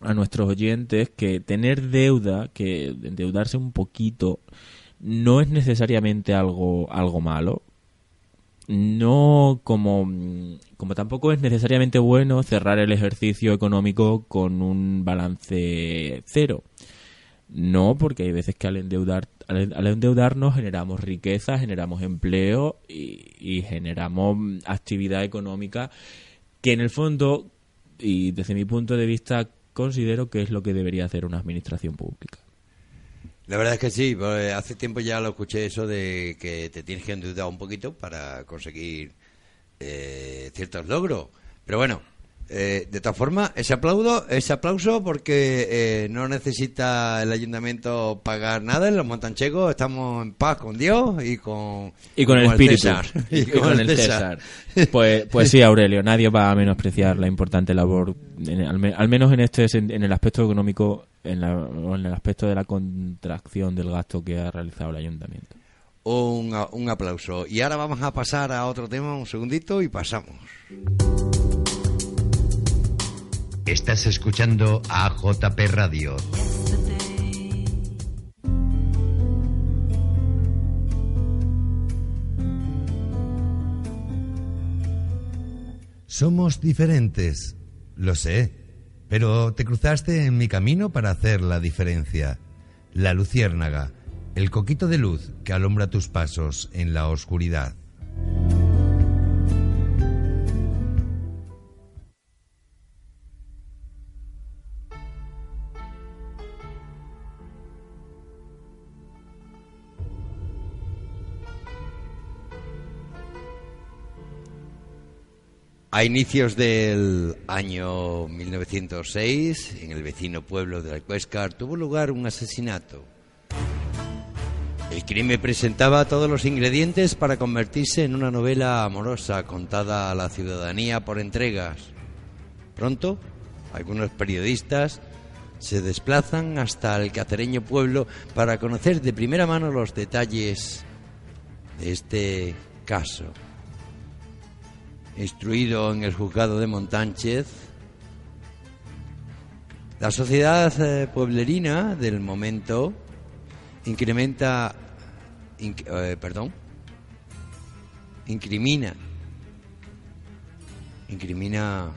a nuestros oyentes, que tener deuda, que endeudarse un poquito, no es necesariamente algo, algo malo. No como, como tampoco es necesariamente bueno cerrar el ejercicio económico con un balance cero. No, porque hay veces que al endeudar al, endeudarnos generamos riqueza, generamos empleo y, y generamos mm, actividad económica que en el fondo y desde mi punto de vista considero que es lo que debería hacer una administración pública. La verdad es que sí, porque hace tiempo ya lo escuché eso de que te tienes que endeudar un poquito para conseguir eh, ciertos logros. Pero bueno, eh, de todas formas, ese aplauso, ese aplauso porque eh, no necesita el ayuntamiento pagar nada, en los montanchegos estamos en paz con Dios y con, Y con el espíritu. César. [LAUGHS] Y, con, el César. Pues, pues sí, Aurelio, nadie va a menospreciar la importante labor, en- al, me- al menos en este en el aspecto económico, en, la- en el aspecto de la contracción del gasto que ha realizado el ayuntamiento. un, un aplauso. Y ahora vamos a pasar a otro tema, un segundito, y pasamos. Estás escuchando a JP Radio. Somos diferentes, lo sé, pero te cruzaste en mi camino para hacer la diferencia. La luciérnaga, el coquito de luz que alumbra tus pasos en la oscuridad. A inicios del año 1906, en el vecino pueblo de Alcuéscar, tuvo lugar un asesinato. El crimen presentaba todos los ingredientes para convertirse en una novela amorosa contada a la ciudadanía por entregas. Pronto, algunos periodistas se desplazan hasta el cacereño pueblo para conocer de primera mano los detalles de este caso instruido en el juzgado de Montánchez, la sociedad eh, pueblerina del momento incrementa, inc- eh, perdón, incrimina, incrimina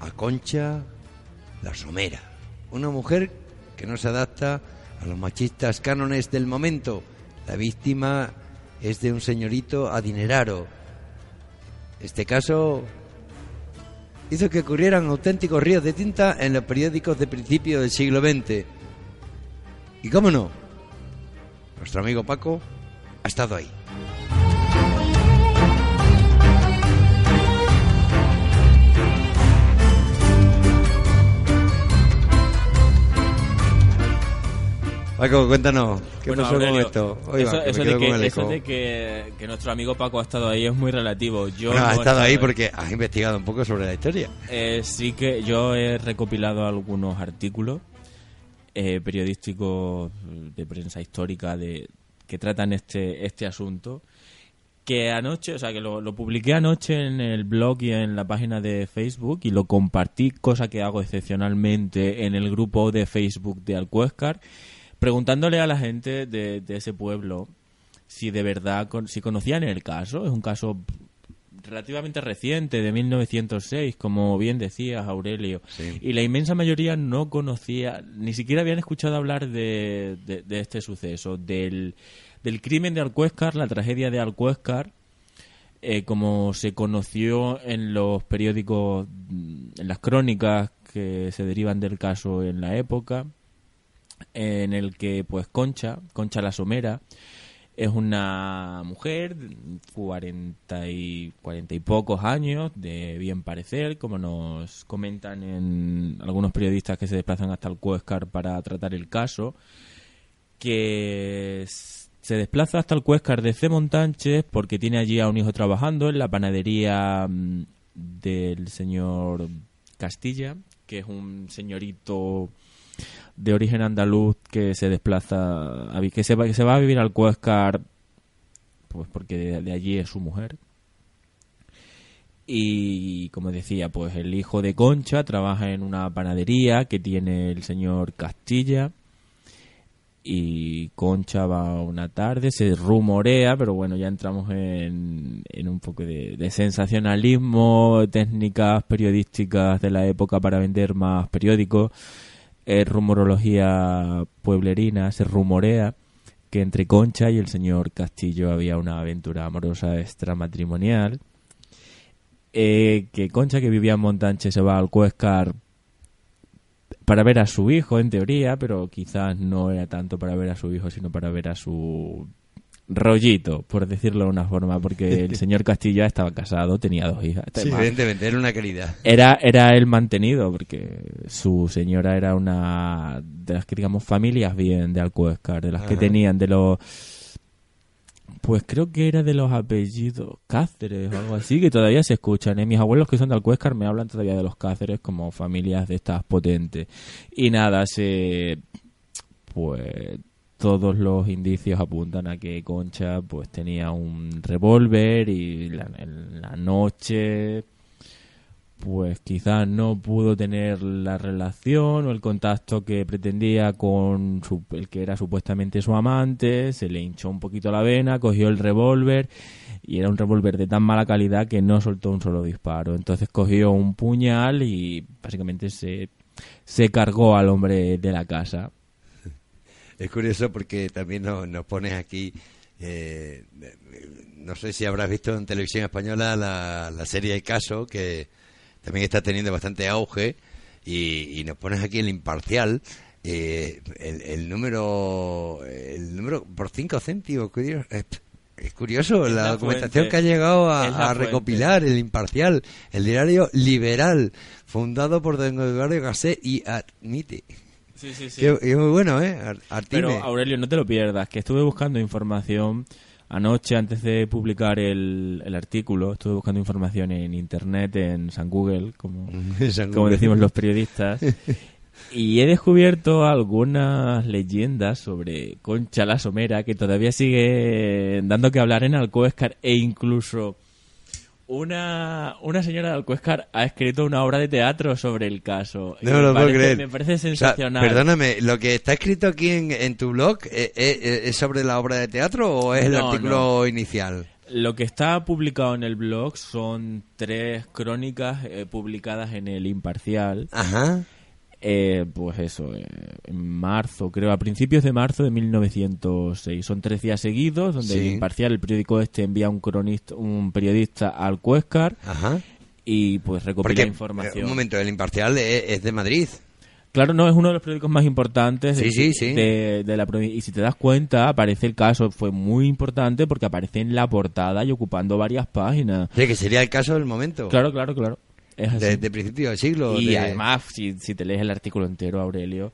a Concha la Somera, una mujer que no se adapta a los machistas cánones del momento. La víctima es de un señorito adineraro. Este caso hizo que ocurrieran auténticos ríos de tinta en los periódicos de principio del siglo XX. Y cómo no, nuestro amigo Paco ha estado ahí. Paco, cuéntanos, ¿qué Bueno, pasó Aurelio, con esto? Oye, eso va, que eso me de que, eso de que, que nuestro amigo Paco ha estado ahí es muy relativo. Yo Bueno, no he estado ahí ahí. porque has investigado un poco sobre la historia. Eh, sí que yo he recopilado algunos artículos eh, periodísticos de prensa histórica de que tratan este este asunto que anoche, o sea, que lo, lo publiqué anoche en el blog y en la página de Facebook y lo compartí, cosa que hago excepcionalmente en el grupo de Facebook de Alcuéscar, preguntándole a la gente de, de ese pueblo si de verdad, con- si conocían el caso. Es un caso relativamente reciente, de 1906, como bien decías, Aurelio. Sí. Y la inmensa mayoría no conocía, ni siquiera habían escuchado hablar de, de- de este suceso, del, del crimen de Alcuéscar, la tragedia de Alcuéscar, eh, como se conoció en los periódicos, en las crónicas que se derivan del caso en la época, en el que pues Concha, Concha la Somera, es una mujer, 40 y, 40 y pocos años, de bien parecer, como nos comentan en algunos periodistas que se desplazan hasta el Cuéscar para tratar el caso, que se desplaza hasta el Cuéscar desde Montánchez porque tiene allí a un hijo trabajando en la panadería mm, del señor Castilla, que es un señorito de origen andaluz que se desplaza, que se va, que se va a vivir al Cuéscar, pues porque de, de allí es su mujer. Y como decía, pues el hijo de Concha trabaja en una panadería que tiene el señor Castilla. Y Concha va una tarde, se rumorea, pero bueno, ya entramos en, en un poco de, de sensacionalismo, técnicas periodísticas de la época para vender más periódicos eh, rumorología pueblerina, se rumorea que entre Concha y el señor Castillo había una aventura amorosa extramatrimonial. Eh, que Concha, que vivía en Montanche, se va al Cuéscar para ver a su hijo, en teoría, pero quizás no era tanto para ver a su hijo, sino para ver a su rollito, por decirlo de una forma, porque el señor Castillo ya estaba casado, tenía dos hijas. Sí, evidentemente, era una calidad. era, era el mantenido, porque su señora era una de las que, digamos, familias bien de Alcuéscar, de las que tenían de los... Pues creo que era de los apellidos Cáceres o algo así, que todavía se escuchan. ¿eh? Mis abuelos que son de Alcuéscar me hablan todavía de los Cáceres como familias de estas potentes. Y nada, se... Pues todos los indicios apuntan a que Concha pues tenía un revólver y la- en la noche pues quizás no pudo tener la relación o el contacto que pretendía con su- el que era supuestamente su amante, se le hinchó un poquito la vena, cogió el revólver y era un revólver de tan mala calidad que no soltó un solo disparo. Entonces cogió un puñal y básicamente se, se cargó al hombre de la casa. Es curioso porque también nos, nos pones aquí, eh, no sé si habrás visto en televisión española la, la serie El Caso, que también está teniendo bastante auge, y, y nos pones aquí el imparcial, eh, el, el número el número por cinco céntimos, curioso, es, es curioso Es la, la documentación fuente. que ha llegado a, recopilar, el imparcial, el diario liberal, fundado por don Eduardo Gasset y Admite. Sí, sí, sí. Que- Es muy bueno, ¿eh? Pero. Aurelio, no te lo pierdas, que estuve buscando información anoche antes de publicar el, el artículo, estuve buscando información en internet, en San Google, como, [LAUGHS] San como Google. decimos los periodistas, [LAUGHS] y he descubierto algunas leyendas sobre Concha la Somera que todavía sigue dando que hablar en Alcoéscar e incluso una, una señora de Alcoéscar ha escrito una obra de teatro sobre el caso. No me lo puedo creer. Me parece O sea, sensacional. perdóname, ¿lo que está escrito aquí en, en tu blog eh, eh, es, sobre la obra de teatro o es el No, artículo inicial? Lo que está publicado en el blog son tres crónicas eh, publicadas en el Imparcial. Ajá. Eh, pues eso, eh, en marzo, creo, a principios de marzo de 1906. Son tres días seguidos donde Sí. el Imparcial, el periódico este, envía un cronista, un periodista al Cuéscar Ajá. y pues recopila Porque, eh, información. un momento, el imparcial es, es de Madrid. Claro, no, es uno de los periódicos más importantes de, Sí, sí, sí. de- de la provincia. Y si te das cuenta, aparece el caso, fue muy importante porque aparece en la portada y ocupando varias páginas. Sí, que sería el caso del momento. Claro, claro, claro. Es así. De, de principio del siglo. y de- además, si, si te lees el artículo entero, Aurelio,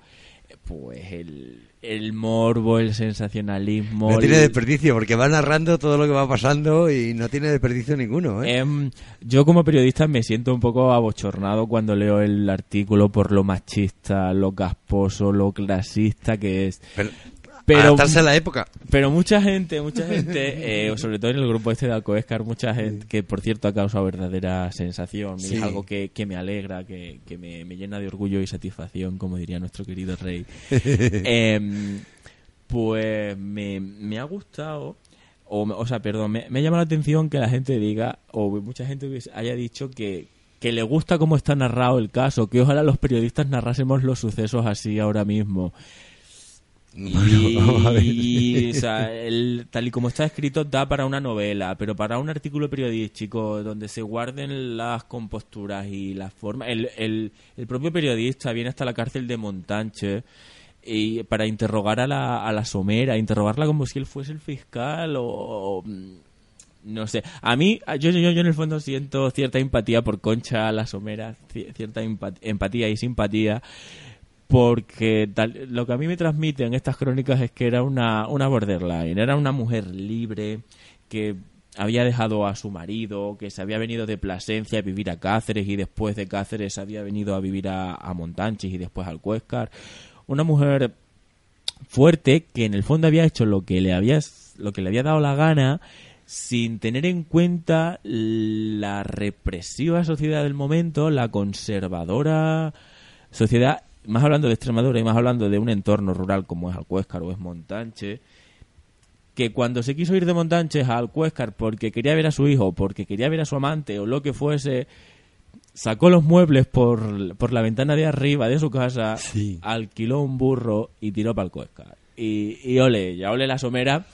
pues el, el morbo, el sensacionalismo... No tiene el- desperdicio, porque va narrando todo lo que va pasando y no tiene desperdicio ninguno, ¿eh? Em, yo como periodista me siento un poco abochornado cuando leo el artículo por lo machista, lo casposo, lo clasista que es. Pero, Pero, adaptarse a la época. pero mucha gente, mucha gente, eh, sobre todo en el grupo este de Alcoéscar, mucha gente que por cierto ha causado verdadera sensación y Sí. es algo que, que me alegra, que, que me, me llena de orgullo y satisfacción, como diría nuestro querido rey. [LAUGHS] Em, pues me, me ha gustado, o, o sea, perdón, me, me ha llamado la atención que la gente diga, o mucha gente haya dicho que, que le gusta cómo está narrado el caso, que ojalá los periodistas narrásemos los sucesos así ahora mismo. Y, [LAUGHS] Vamos a ver. y, o sea, el- tal y como está escrito da para una novela, pero para un artículo periodístico donde se guarden las composturas y las formas. El, el, el propio periodista viene hasta la cárcel de Montanche y para interrogar a la, a la somera, interrogarla como si él fuese el fiscal o, o, no sé. A mí, yo, yo, yo en el fondo siento cierta empatía por Concha la somera, ci- cierta empat- empatía y simpatía porque tal- lo que a mí me transmiten estas crónicas es que era una, una borderline, era una mujer libre que había dejado a su marido, que se había venido de Plasencia a vivir a Cáceres y después de Cáceres había venido a vivir a, a Montanches y después al Cuéscar. Una mujer fuerte que en el fondo había hecho lo que le había, lo que le había dado la gana sin tener en cuenta la represiva sociedad del momento, la conservadora sociedad, más hablando de Extremadura y más hablando de un entorno rural como es Alcuéscar o es Montanche, que cuando se quiso ir de Montanches a Alcuéscar porque quería ver a su hijo, porque quería ver a su amante o lo que fuese, sacó los muebles por, por la ventana de arriba de su casa, Sí. alquiló un burro y tiró para Alcuéscar. Y, y ole, ya ole la somera,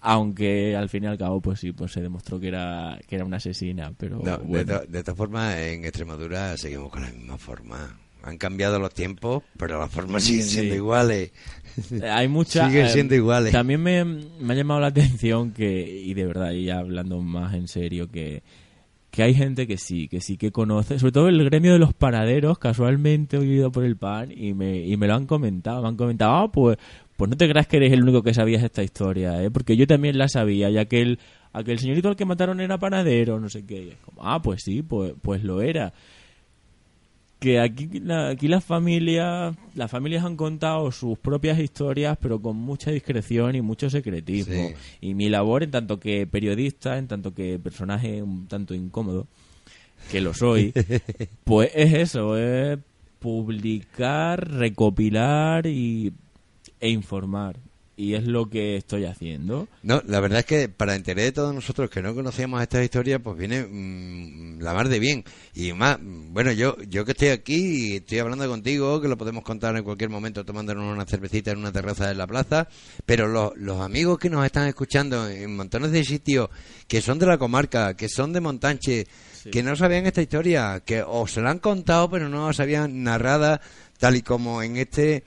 aunque al fin y al cabo, pues sí, pues se demostró que era, que era una asesina, pero No, de, to- de todas formas, en Extremadura seguimos con la misma forma. Han cambiado los tiempos, pero las formas siguen Sí. siendo iguales. Eh, Hay mucha, Siguen eh, siendo iguales. También me, me ha llamado la atención que, y de verdad, y ya hablando más en serio, que, que hay gente que sí, que sí que conoce, sobre todo el gremio de los paraderos, casualmente he oído por el pan y me, y me lo han comentado, me han comentado, ah, pues, pues no te creas que eres el único que sabías esta historia, ¿eh? porque yo también la sabía, ya que el, aquel señorito al que mataron era panadero, no sé qué, y es como, ah, pues sí, pues, pues lo era. Que aquí, la- aquí las familias las familias han contado sus propias historias pero con mucha discreción y mucho secretismo Sí. y mi labor en tanto que periodista en tanto que personaje un tanto incómodo que lo soy [LAUGHS] pues es eso es publicar recopilar y e informar y es lo que estoy haciendo No, la verdad es que para interés de todos nosotros que no conocíamos esta historia, pues viene mm, la mar de bien. Y más, mm, bueno, yo yo que estoy aquí y estoy hablando contigo, que lo podemos contar en cualquier momento tomándonos una cervecita en una terraza de la plaza, pero los, los amigos que nos están escuchando en montones de sitios que son de la comarca, que son de Montanche, que no sabían esta historia, que o se la han contado pero no la sabían narrada tal y como en este...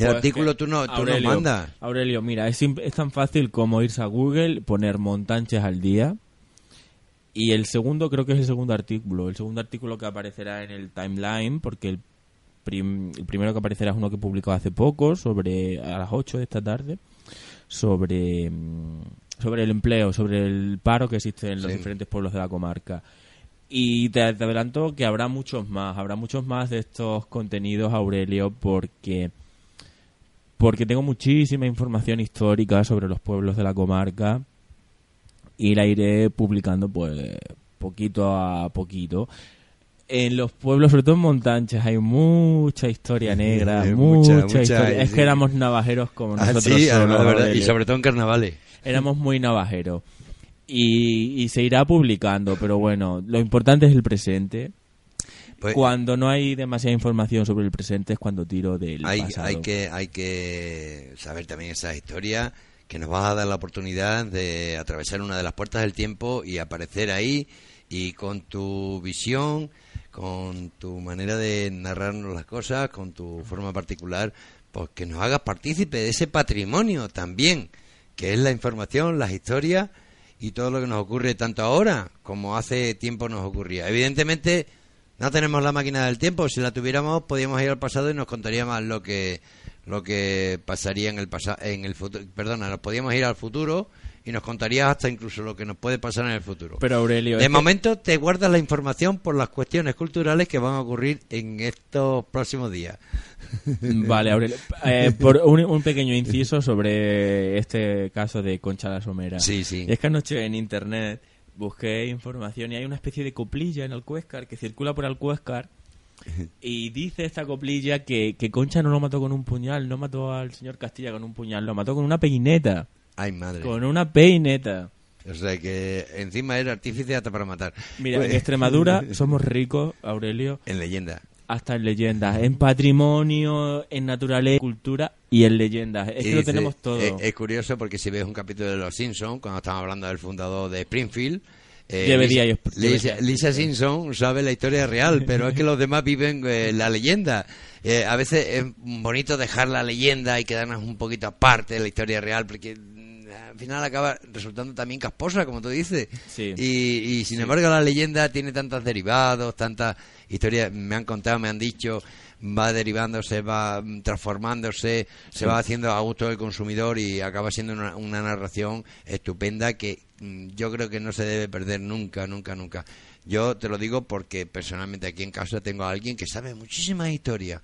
El Pues artículo que, tú, no, tú Aurelio, mandas. Aurelio, mira, es, es tan fácil como irse a Google, poner montanches al día. Y el segundo, creo que es el segundo artículo. El segundo artículo que aparecerá en el timeline, porque el, prim- el primero que aparecerá es uno que publicó hace poco, sobre a las 8 de esta tarde, sobre, mm, sobre el empleo, sobre el paro que existe en los Sí. diferentes pueblos de la comarca. Y te, te adelanto que habrá muchos más, habrá muchos más de estos contenidos, Aurelio, porque porque tengo muchísima información histórica sobre los pueblos de la comarca y la iré publicando pues poquito a poquito. En los pueblos, sobre todo en Montanches, hay mucha historia negra, mucha, mucha, mucha, historia. Es que éramos navajeros como Ah, nosotros sí, solos, la verdad, y sobre todo en carnavales. Éramos muy navajeros. Y, y se irá publicando, pero bueno, lo importante es el presente. Pues, Cuando no hay demasiada información sobre el presente es cuando tiro del hay, pasado. hay que hay que saber también esa historia que nos vas a dar la oportunidad de atravesar una de las puertas del tiempo y aparecer ahí y con tu visión, con tu manera de narrarnos las cosas, con tu forma particular, pues que nos hagas partícipe de ese patrimonio también, que es la información, las historias y todo lo que nos ocurre tanto ahora como hace tiempo nos ocurría. Evidentemente no tenemos la máquina del tiempo. Si la tuviéramos, podríamos ir al pasado y nos contaría más lo que lo que pasaría en el pasado, en el futuro. Perdona, nos podíamos ir al futuro y nos contaría hasta incluso lo que nos puede pasar en el futuro. Pero Aurelio, de que- momento te guardas la información por las cuestiones culturales que van a ocurrir en estos próximos días. [LAUGHS] Vale, Aurelio. Eh, por un, un pequeño inciso sobre este caso de Concha la Somera. Sí, sí. Es que anoche en internet busqué información y hay una especie de coplilla en Alcuéscar que circula por Alcuéscar [LAUGHS] y dice esta coplilla que, que Concha no lo mató con un puñal, no mató al señor Castilla con un puñal, lo mató con una peineta. Ay, madre. Con una peineta. O sea que encima era artífice hasta para matar. Mira, Pues- en Extremadura [LAUGHS] somos ricos, Aurelio, En leyenda. Hasta en leyendas, en patrimonio, en naturaleza, cultura y en leyendas. Es Y que lo dice- tenemos todo. Es, es curioso porque si ves un capítulo de Los Simpsons, cuando estamos hablando del fundador de Springfield, eh, Debería Lisa, yo- Lisa- debería. Lisa Simpson sabe la historia real, pero es que los demás viven eh, la leyenda. Eh, a veces es bonito dejar la leyenda y quedarnos un poquito aparte de la historia real, porque final acaba resultando también casposa, como tú dices. Sí. Y, y, sin embargo la leyenda tiene tantos derivados, tantas historias, me han contado, me han dicho, va derivándose, va transformándose, se va haciendo a gusto del consumidor y acaba siendo una, una narración estupenda que mm, yo creo que no se debe perder nunca, nunca, nunca. Yo te lo digo porque personalmente aquí en casa tengo a alguien que sabe muchísimas historias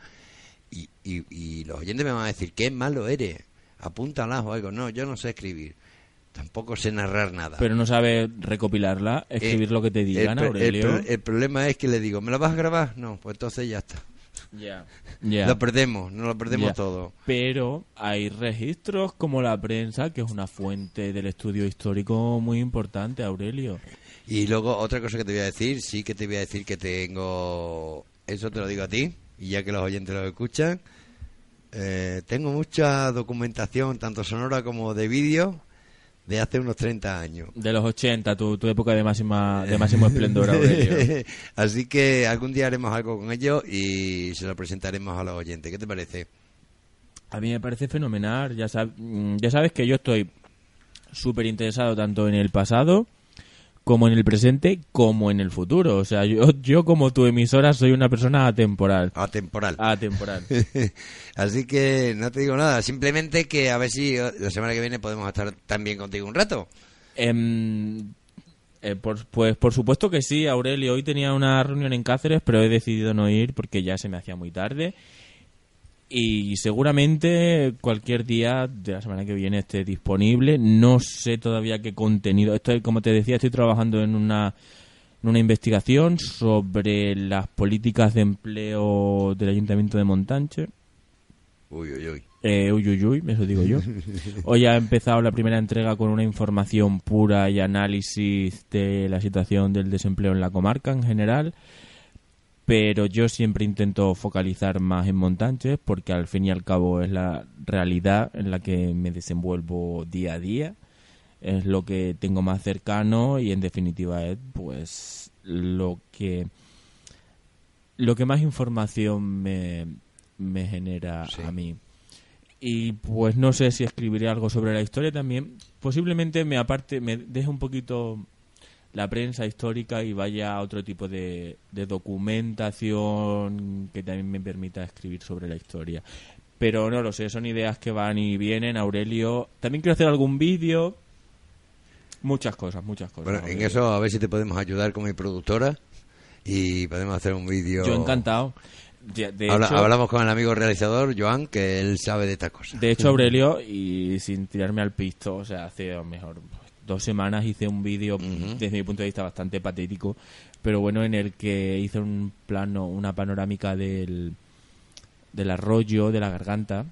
y, y, y los oyentes me van a decir, qué malo eres, apúntalas o algo. No, yo no sé escribir, tampoco sé narrar nada. Pero no sabe recopilarla, escribir Eh, lo que te digan, el, Aurelio. el problema es que le digo, ¿me la vas a grabar? No, pues entonces ya está. Ya. Ya. Lo perdemos, no lo perdemos todo. Pero hay registros como la prensa, que es una fuente del estudio histórico muy importante, Aurelio. Y luego otra cosa que te voy a decir, sí que te voy a decir que tengo, eso te lo digo a ti, y ya que los oyentes lo escuchan, eh, tengo mucha documentación, tanto sonora como de vídeo, de hace unos 30 años. De los 80, tu, tu época de, máxima, de máximo esplendor, Aurelio. [LAUGHS] Así que algún día haremos algo con ellos y se lo presentaremos a los oyentes. ¿Qué te parece? A mí me parece fenomenal. Ya, sab- mm, ya sabes que yo estoy súper interesado tanto en el pasado como en el presente como en el futuro. O sea, yo, yo como tu emisora soy una persona atemporal. Atemporal. Atemporal. [LAUGHS] Así que no te digo nada, simplemente que a ver si eh, la semana que viene podemos estar también contigo un rato. Em, Eh, por, pues por supuesto que sí, Aurelio. Hoy tenía una reunión en Cáceres, pero he decidido no ir porque ya se me hacía muy tarde. Y seguramente cualquier día de la semana que viene esté disponible. No sé todavía qué contenido. Estoy, como te decía, estoy trabajando en una, en una investigación sobre las políticas de empleo del Ayuntamiento de Montanche. Uy, uy, uy. Eh, uy, uy, uy, eso digo yo. [LAUGHS] Hoy ha empezado la primera entrega con una información pura y análisis de la situación del desempleo en la comarca en general. Pero yo siempre intento focalizar más en Montanches porque al fin y al cabo es la realidad en la que me desenvuelvo día a día. Es lo que tengo más cercano y en definitiva es pues lo que lo que más información me, me genera Sí. a mí. Y pues no sé si escribiré algo sobre la historia también. Posiblemente me aparte, me deje un poquito la prensa histórica y vaya a otro tipo de, de documentación que también me permita escribir sobre la historia. Pero no lo sé, son ideas que van y vienen, Aurelio. También quiero hacer algún vídeo. Muchas cosas, muchas cosas. Bueno, en eso a ver si te podemos ayudar con mi productora y podemos hacer un vídeo. Yo encantado. De, de Habla- hecho, hablamos con el amigo realizador, Joan, que él sabe de estas cosas. De hecho, [LAUGHS] Aurelio, y sin tirarme al pisto, o sea, hace mejor dos semanas hice un vídeo, desde mi punto de vista, bastante patético, pero bueno, en el que hice un plano, una panorámica del, del arroyo, de la garganta,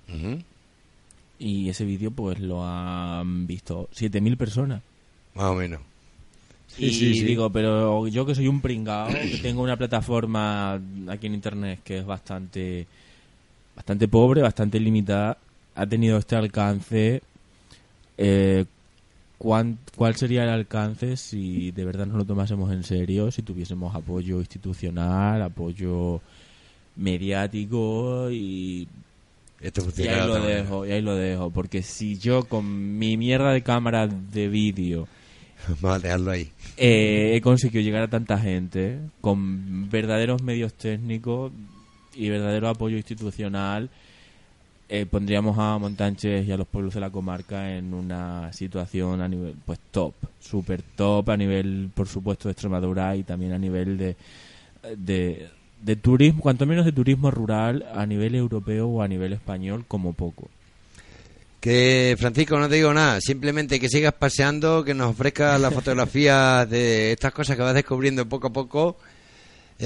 y ese vídeo pues lo han visto 7.000 personas. Más o menos. Sí, y sí, sí. digo, pero yo que soy un pringao, que tengo una plataforma aquí en internet que es bastante bastante pobre, bastante limitada, ha tenido este alcance. Eh, ¿cuán- ¿Cuál sería el alcance si de verdad nos lo tomásemos en serio, si tuviésemos apoyo institucional, apoyo mediático y Esto y ahí lo manera. dejo, y ahí lo dejo, porque si yo con mi mierda de cámara de vídeo Vamos a dejarlo ahí. eh, he conseguido llegar a tanta gente con verdaderos medios técnicos y verdadero apoyo institucional. Eh, pondríamos a Montanches y a los pueblos de la comarca en una situación a nivel pues top, super top a nivel por supuesto de Extremadura y también a nivel de, de, de turismo, cuanto menos de turismo rural a nivel europeo o a nivel español como poco. Que Francisco, no te digo nada, simplemente que sigas paseando, que nos ofrezcas las fotografías de estas cosas que vas descubriendo poco a poco,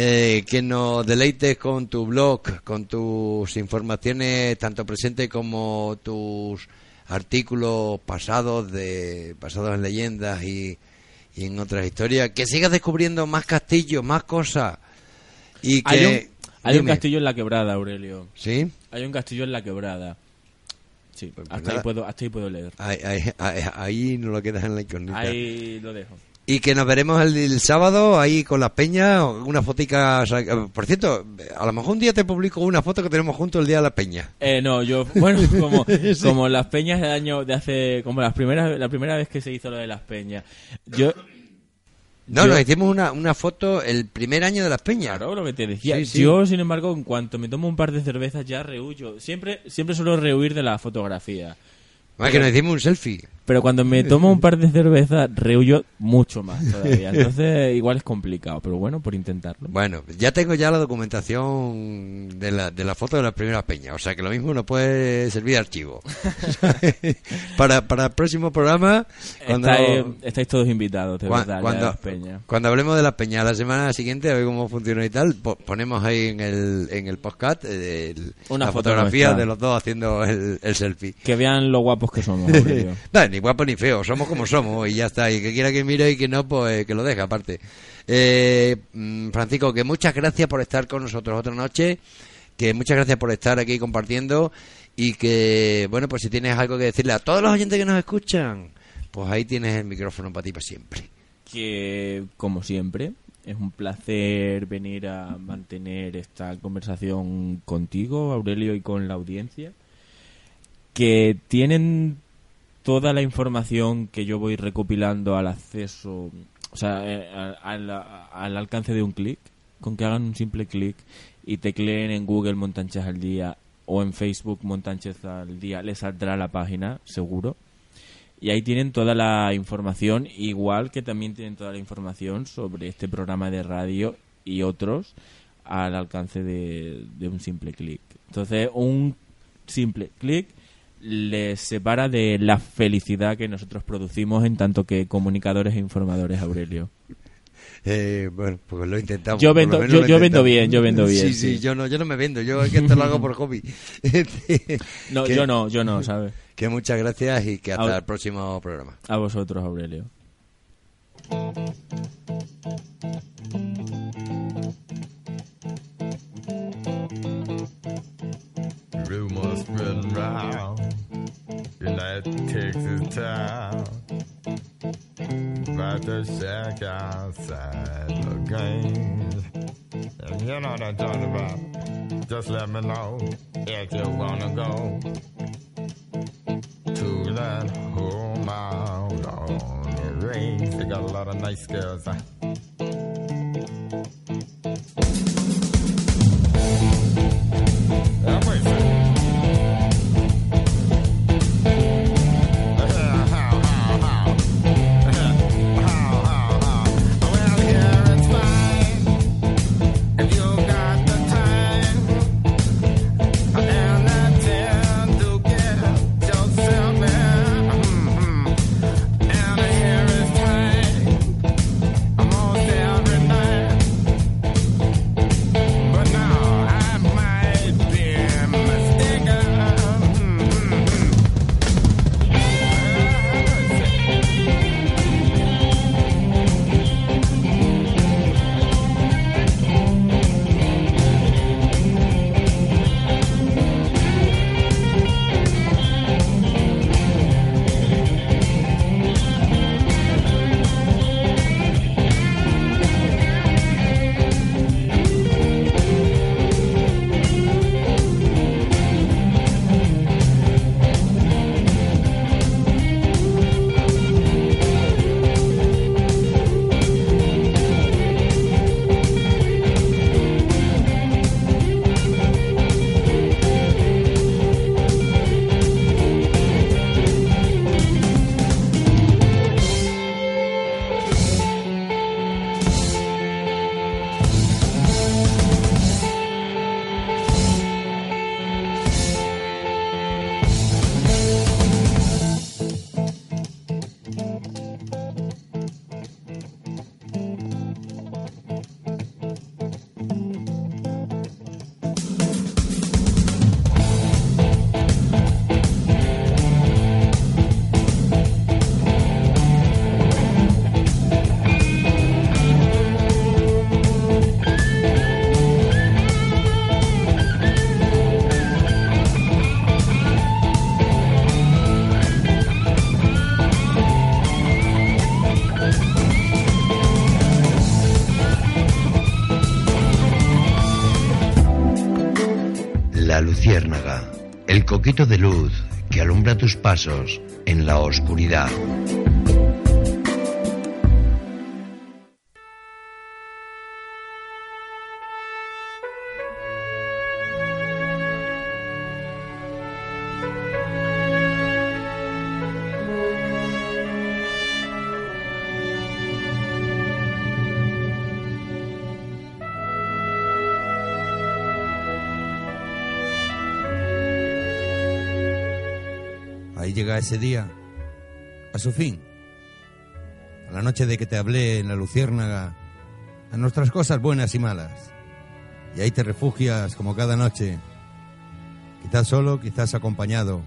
eh, que nos deleites con tu blog, con tus informaciones, tanto presentes como tus artículos pasados, de pasados en leyendas y, y en otras historias, que sigas descubriendo más castillos, más cosas. Y que, Hay un, hay un Dime. castillo en la quebrada, Aurelio. ¿Sí? Hay un castillo en la quebrada. Sí, Pues hasta, nada. ahí puedo, hasta ahí puedo leer. Ahí, ahí, ahí, ahí nos lo quedas en la incógnita. Ahí lo dejo. Y que nos veremos el, el sábado ahí con las peñas, una fotica. sea, Por cierto, a lo mejor un día te publico una foto que tenemos juntos el día de la peña. Eh, no, yo, bueno, [LAUGHS] como, como las peñas del año de hace, como las primeras, la primera vez que se hizo lo de las peñas. Yo, No, Yo- nos hicimos una, una foto el primer año de las peñas. claro, lo que te decía. Sí, sí. Yo, sin embargo, en cuanto me tomo un par de cervezas ya rehuyo. Siempre, siempre suelo rehuir de la fotografía. Más que nos hicimos un selfie. Pero cuando me tomo un par de cervezas, rehuyo mucho más [LAUGHS] todavía. Entonces, igual es complicado, pero bueno, por intentarlo. Bueno, ya tengo ya la documentación de la, de la foto de las primeras peñas. O sea que lo mismo nos puede servir de archivo. [LAUGHS] para, para el próximo programa, cuando, Estáis, estáis todos invitados, de verdad, cuando, las peñas. cuando hablemos de las peñas la semana siguiente, a ver cómo funciona y tal, po- ponemos ahí en el, en el podcast eh, el- Una la foto fotografía nuestra. de los dos haciendo el, el selfie. Que vean lo guapos que somos, [LAUGHS] Aurelio. Ni guapo ni feo, somos como somos y ya está. Y que quiera que mire y que no, pues que lo deje aparte. Eh, mm, Francisco, que muchas gracias por estar con nosotros otra noche, que muchas gracias por estar aquí compartiendo y que, bueno, pues si tienes algo que decirle a todos los oyentes que nos escuchan, pues ahí tienes el micrófono para ti para siempre. que como siempre es un placer venir a mantener esta conversación contigo, Aurelio, y con la audiencia, que tienen toda la información que yo voy recopilando al acceso, o sea, eh, al, al- al alcance de un clic, con que hagan un simple clic y tecleen en Google Montanchez al día o en Facebook Montanchez al día, les saldrá la página, seguro Y ahí tienen toda la información, igual que también tienen toda la información sobre este programa de radio y otros al alcance de, de un simple clic. Entonces, un simple clic les separa de la felicidad que nosotros producimos en tanto que comunicadores e informadores, Aurelio. Eh, bueno, pues lo intentamos. Yo vendo- yo- yo vendo bien, yo vendo bien, Sí, sí, sí. yo no, yo no me vendo, yo es que esto lo hago por hobby. [LAUGHS] No, Que- yo no, yo no, ¿sabes? Que muchas gracias y que hasta Au- el próximo programa. A vosotros, Aurelio. Rumors spreading round that Texas town about the shack outside the games. And you know what I'm talking about. Just let me know if you wanna go to that home out on the range. They got a lot of nice girls. Huh? De luz que alumbra tus pasos en la oscuridad. Ese día, a su fin. A la noche de que te hablé en la luciérnaga, a nuestras cosas buenas y malas. Y ahí te refugias como cada noche, quizás solo, quizás acompañado.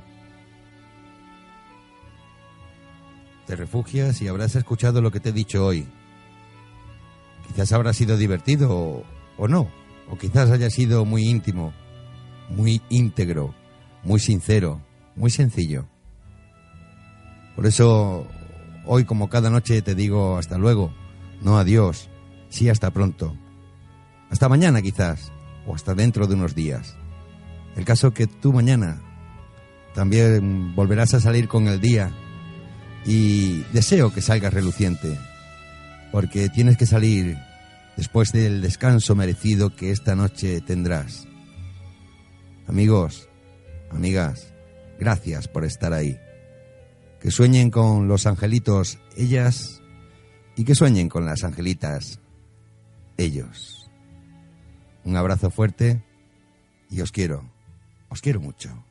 Te refugias y habrás escuchado lo que te he dicho hoy. Quizás habrá sido divertido o, o no, o quizás haya sido muy íntimo, muy íntegro, muy sincero, muy sencillo. Por eso, hoy como cada noche te digo hasta luego, no adiós, sí hasta pronto. Hasta mañana quizás, o hasta dentro de unos días. El caso que tú mañana también volverás a salir con el día y deseo que salgas reluciente, porque tienes que salir después del descanso merecido que esta noche tendrás. Amigos, amigas, gracias por estar ahí. Que sueñen con los angelitos ellas y que sueñen con las angelitas ellos. Un abrazo fuerte y os quiero, os quiero mucho.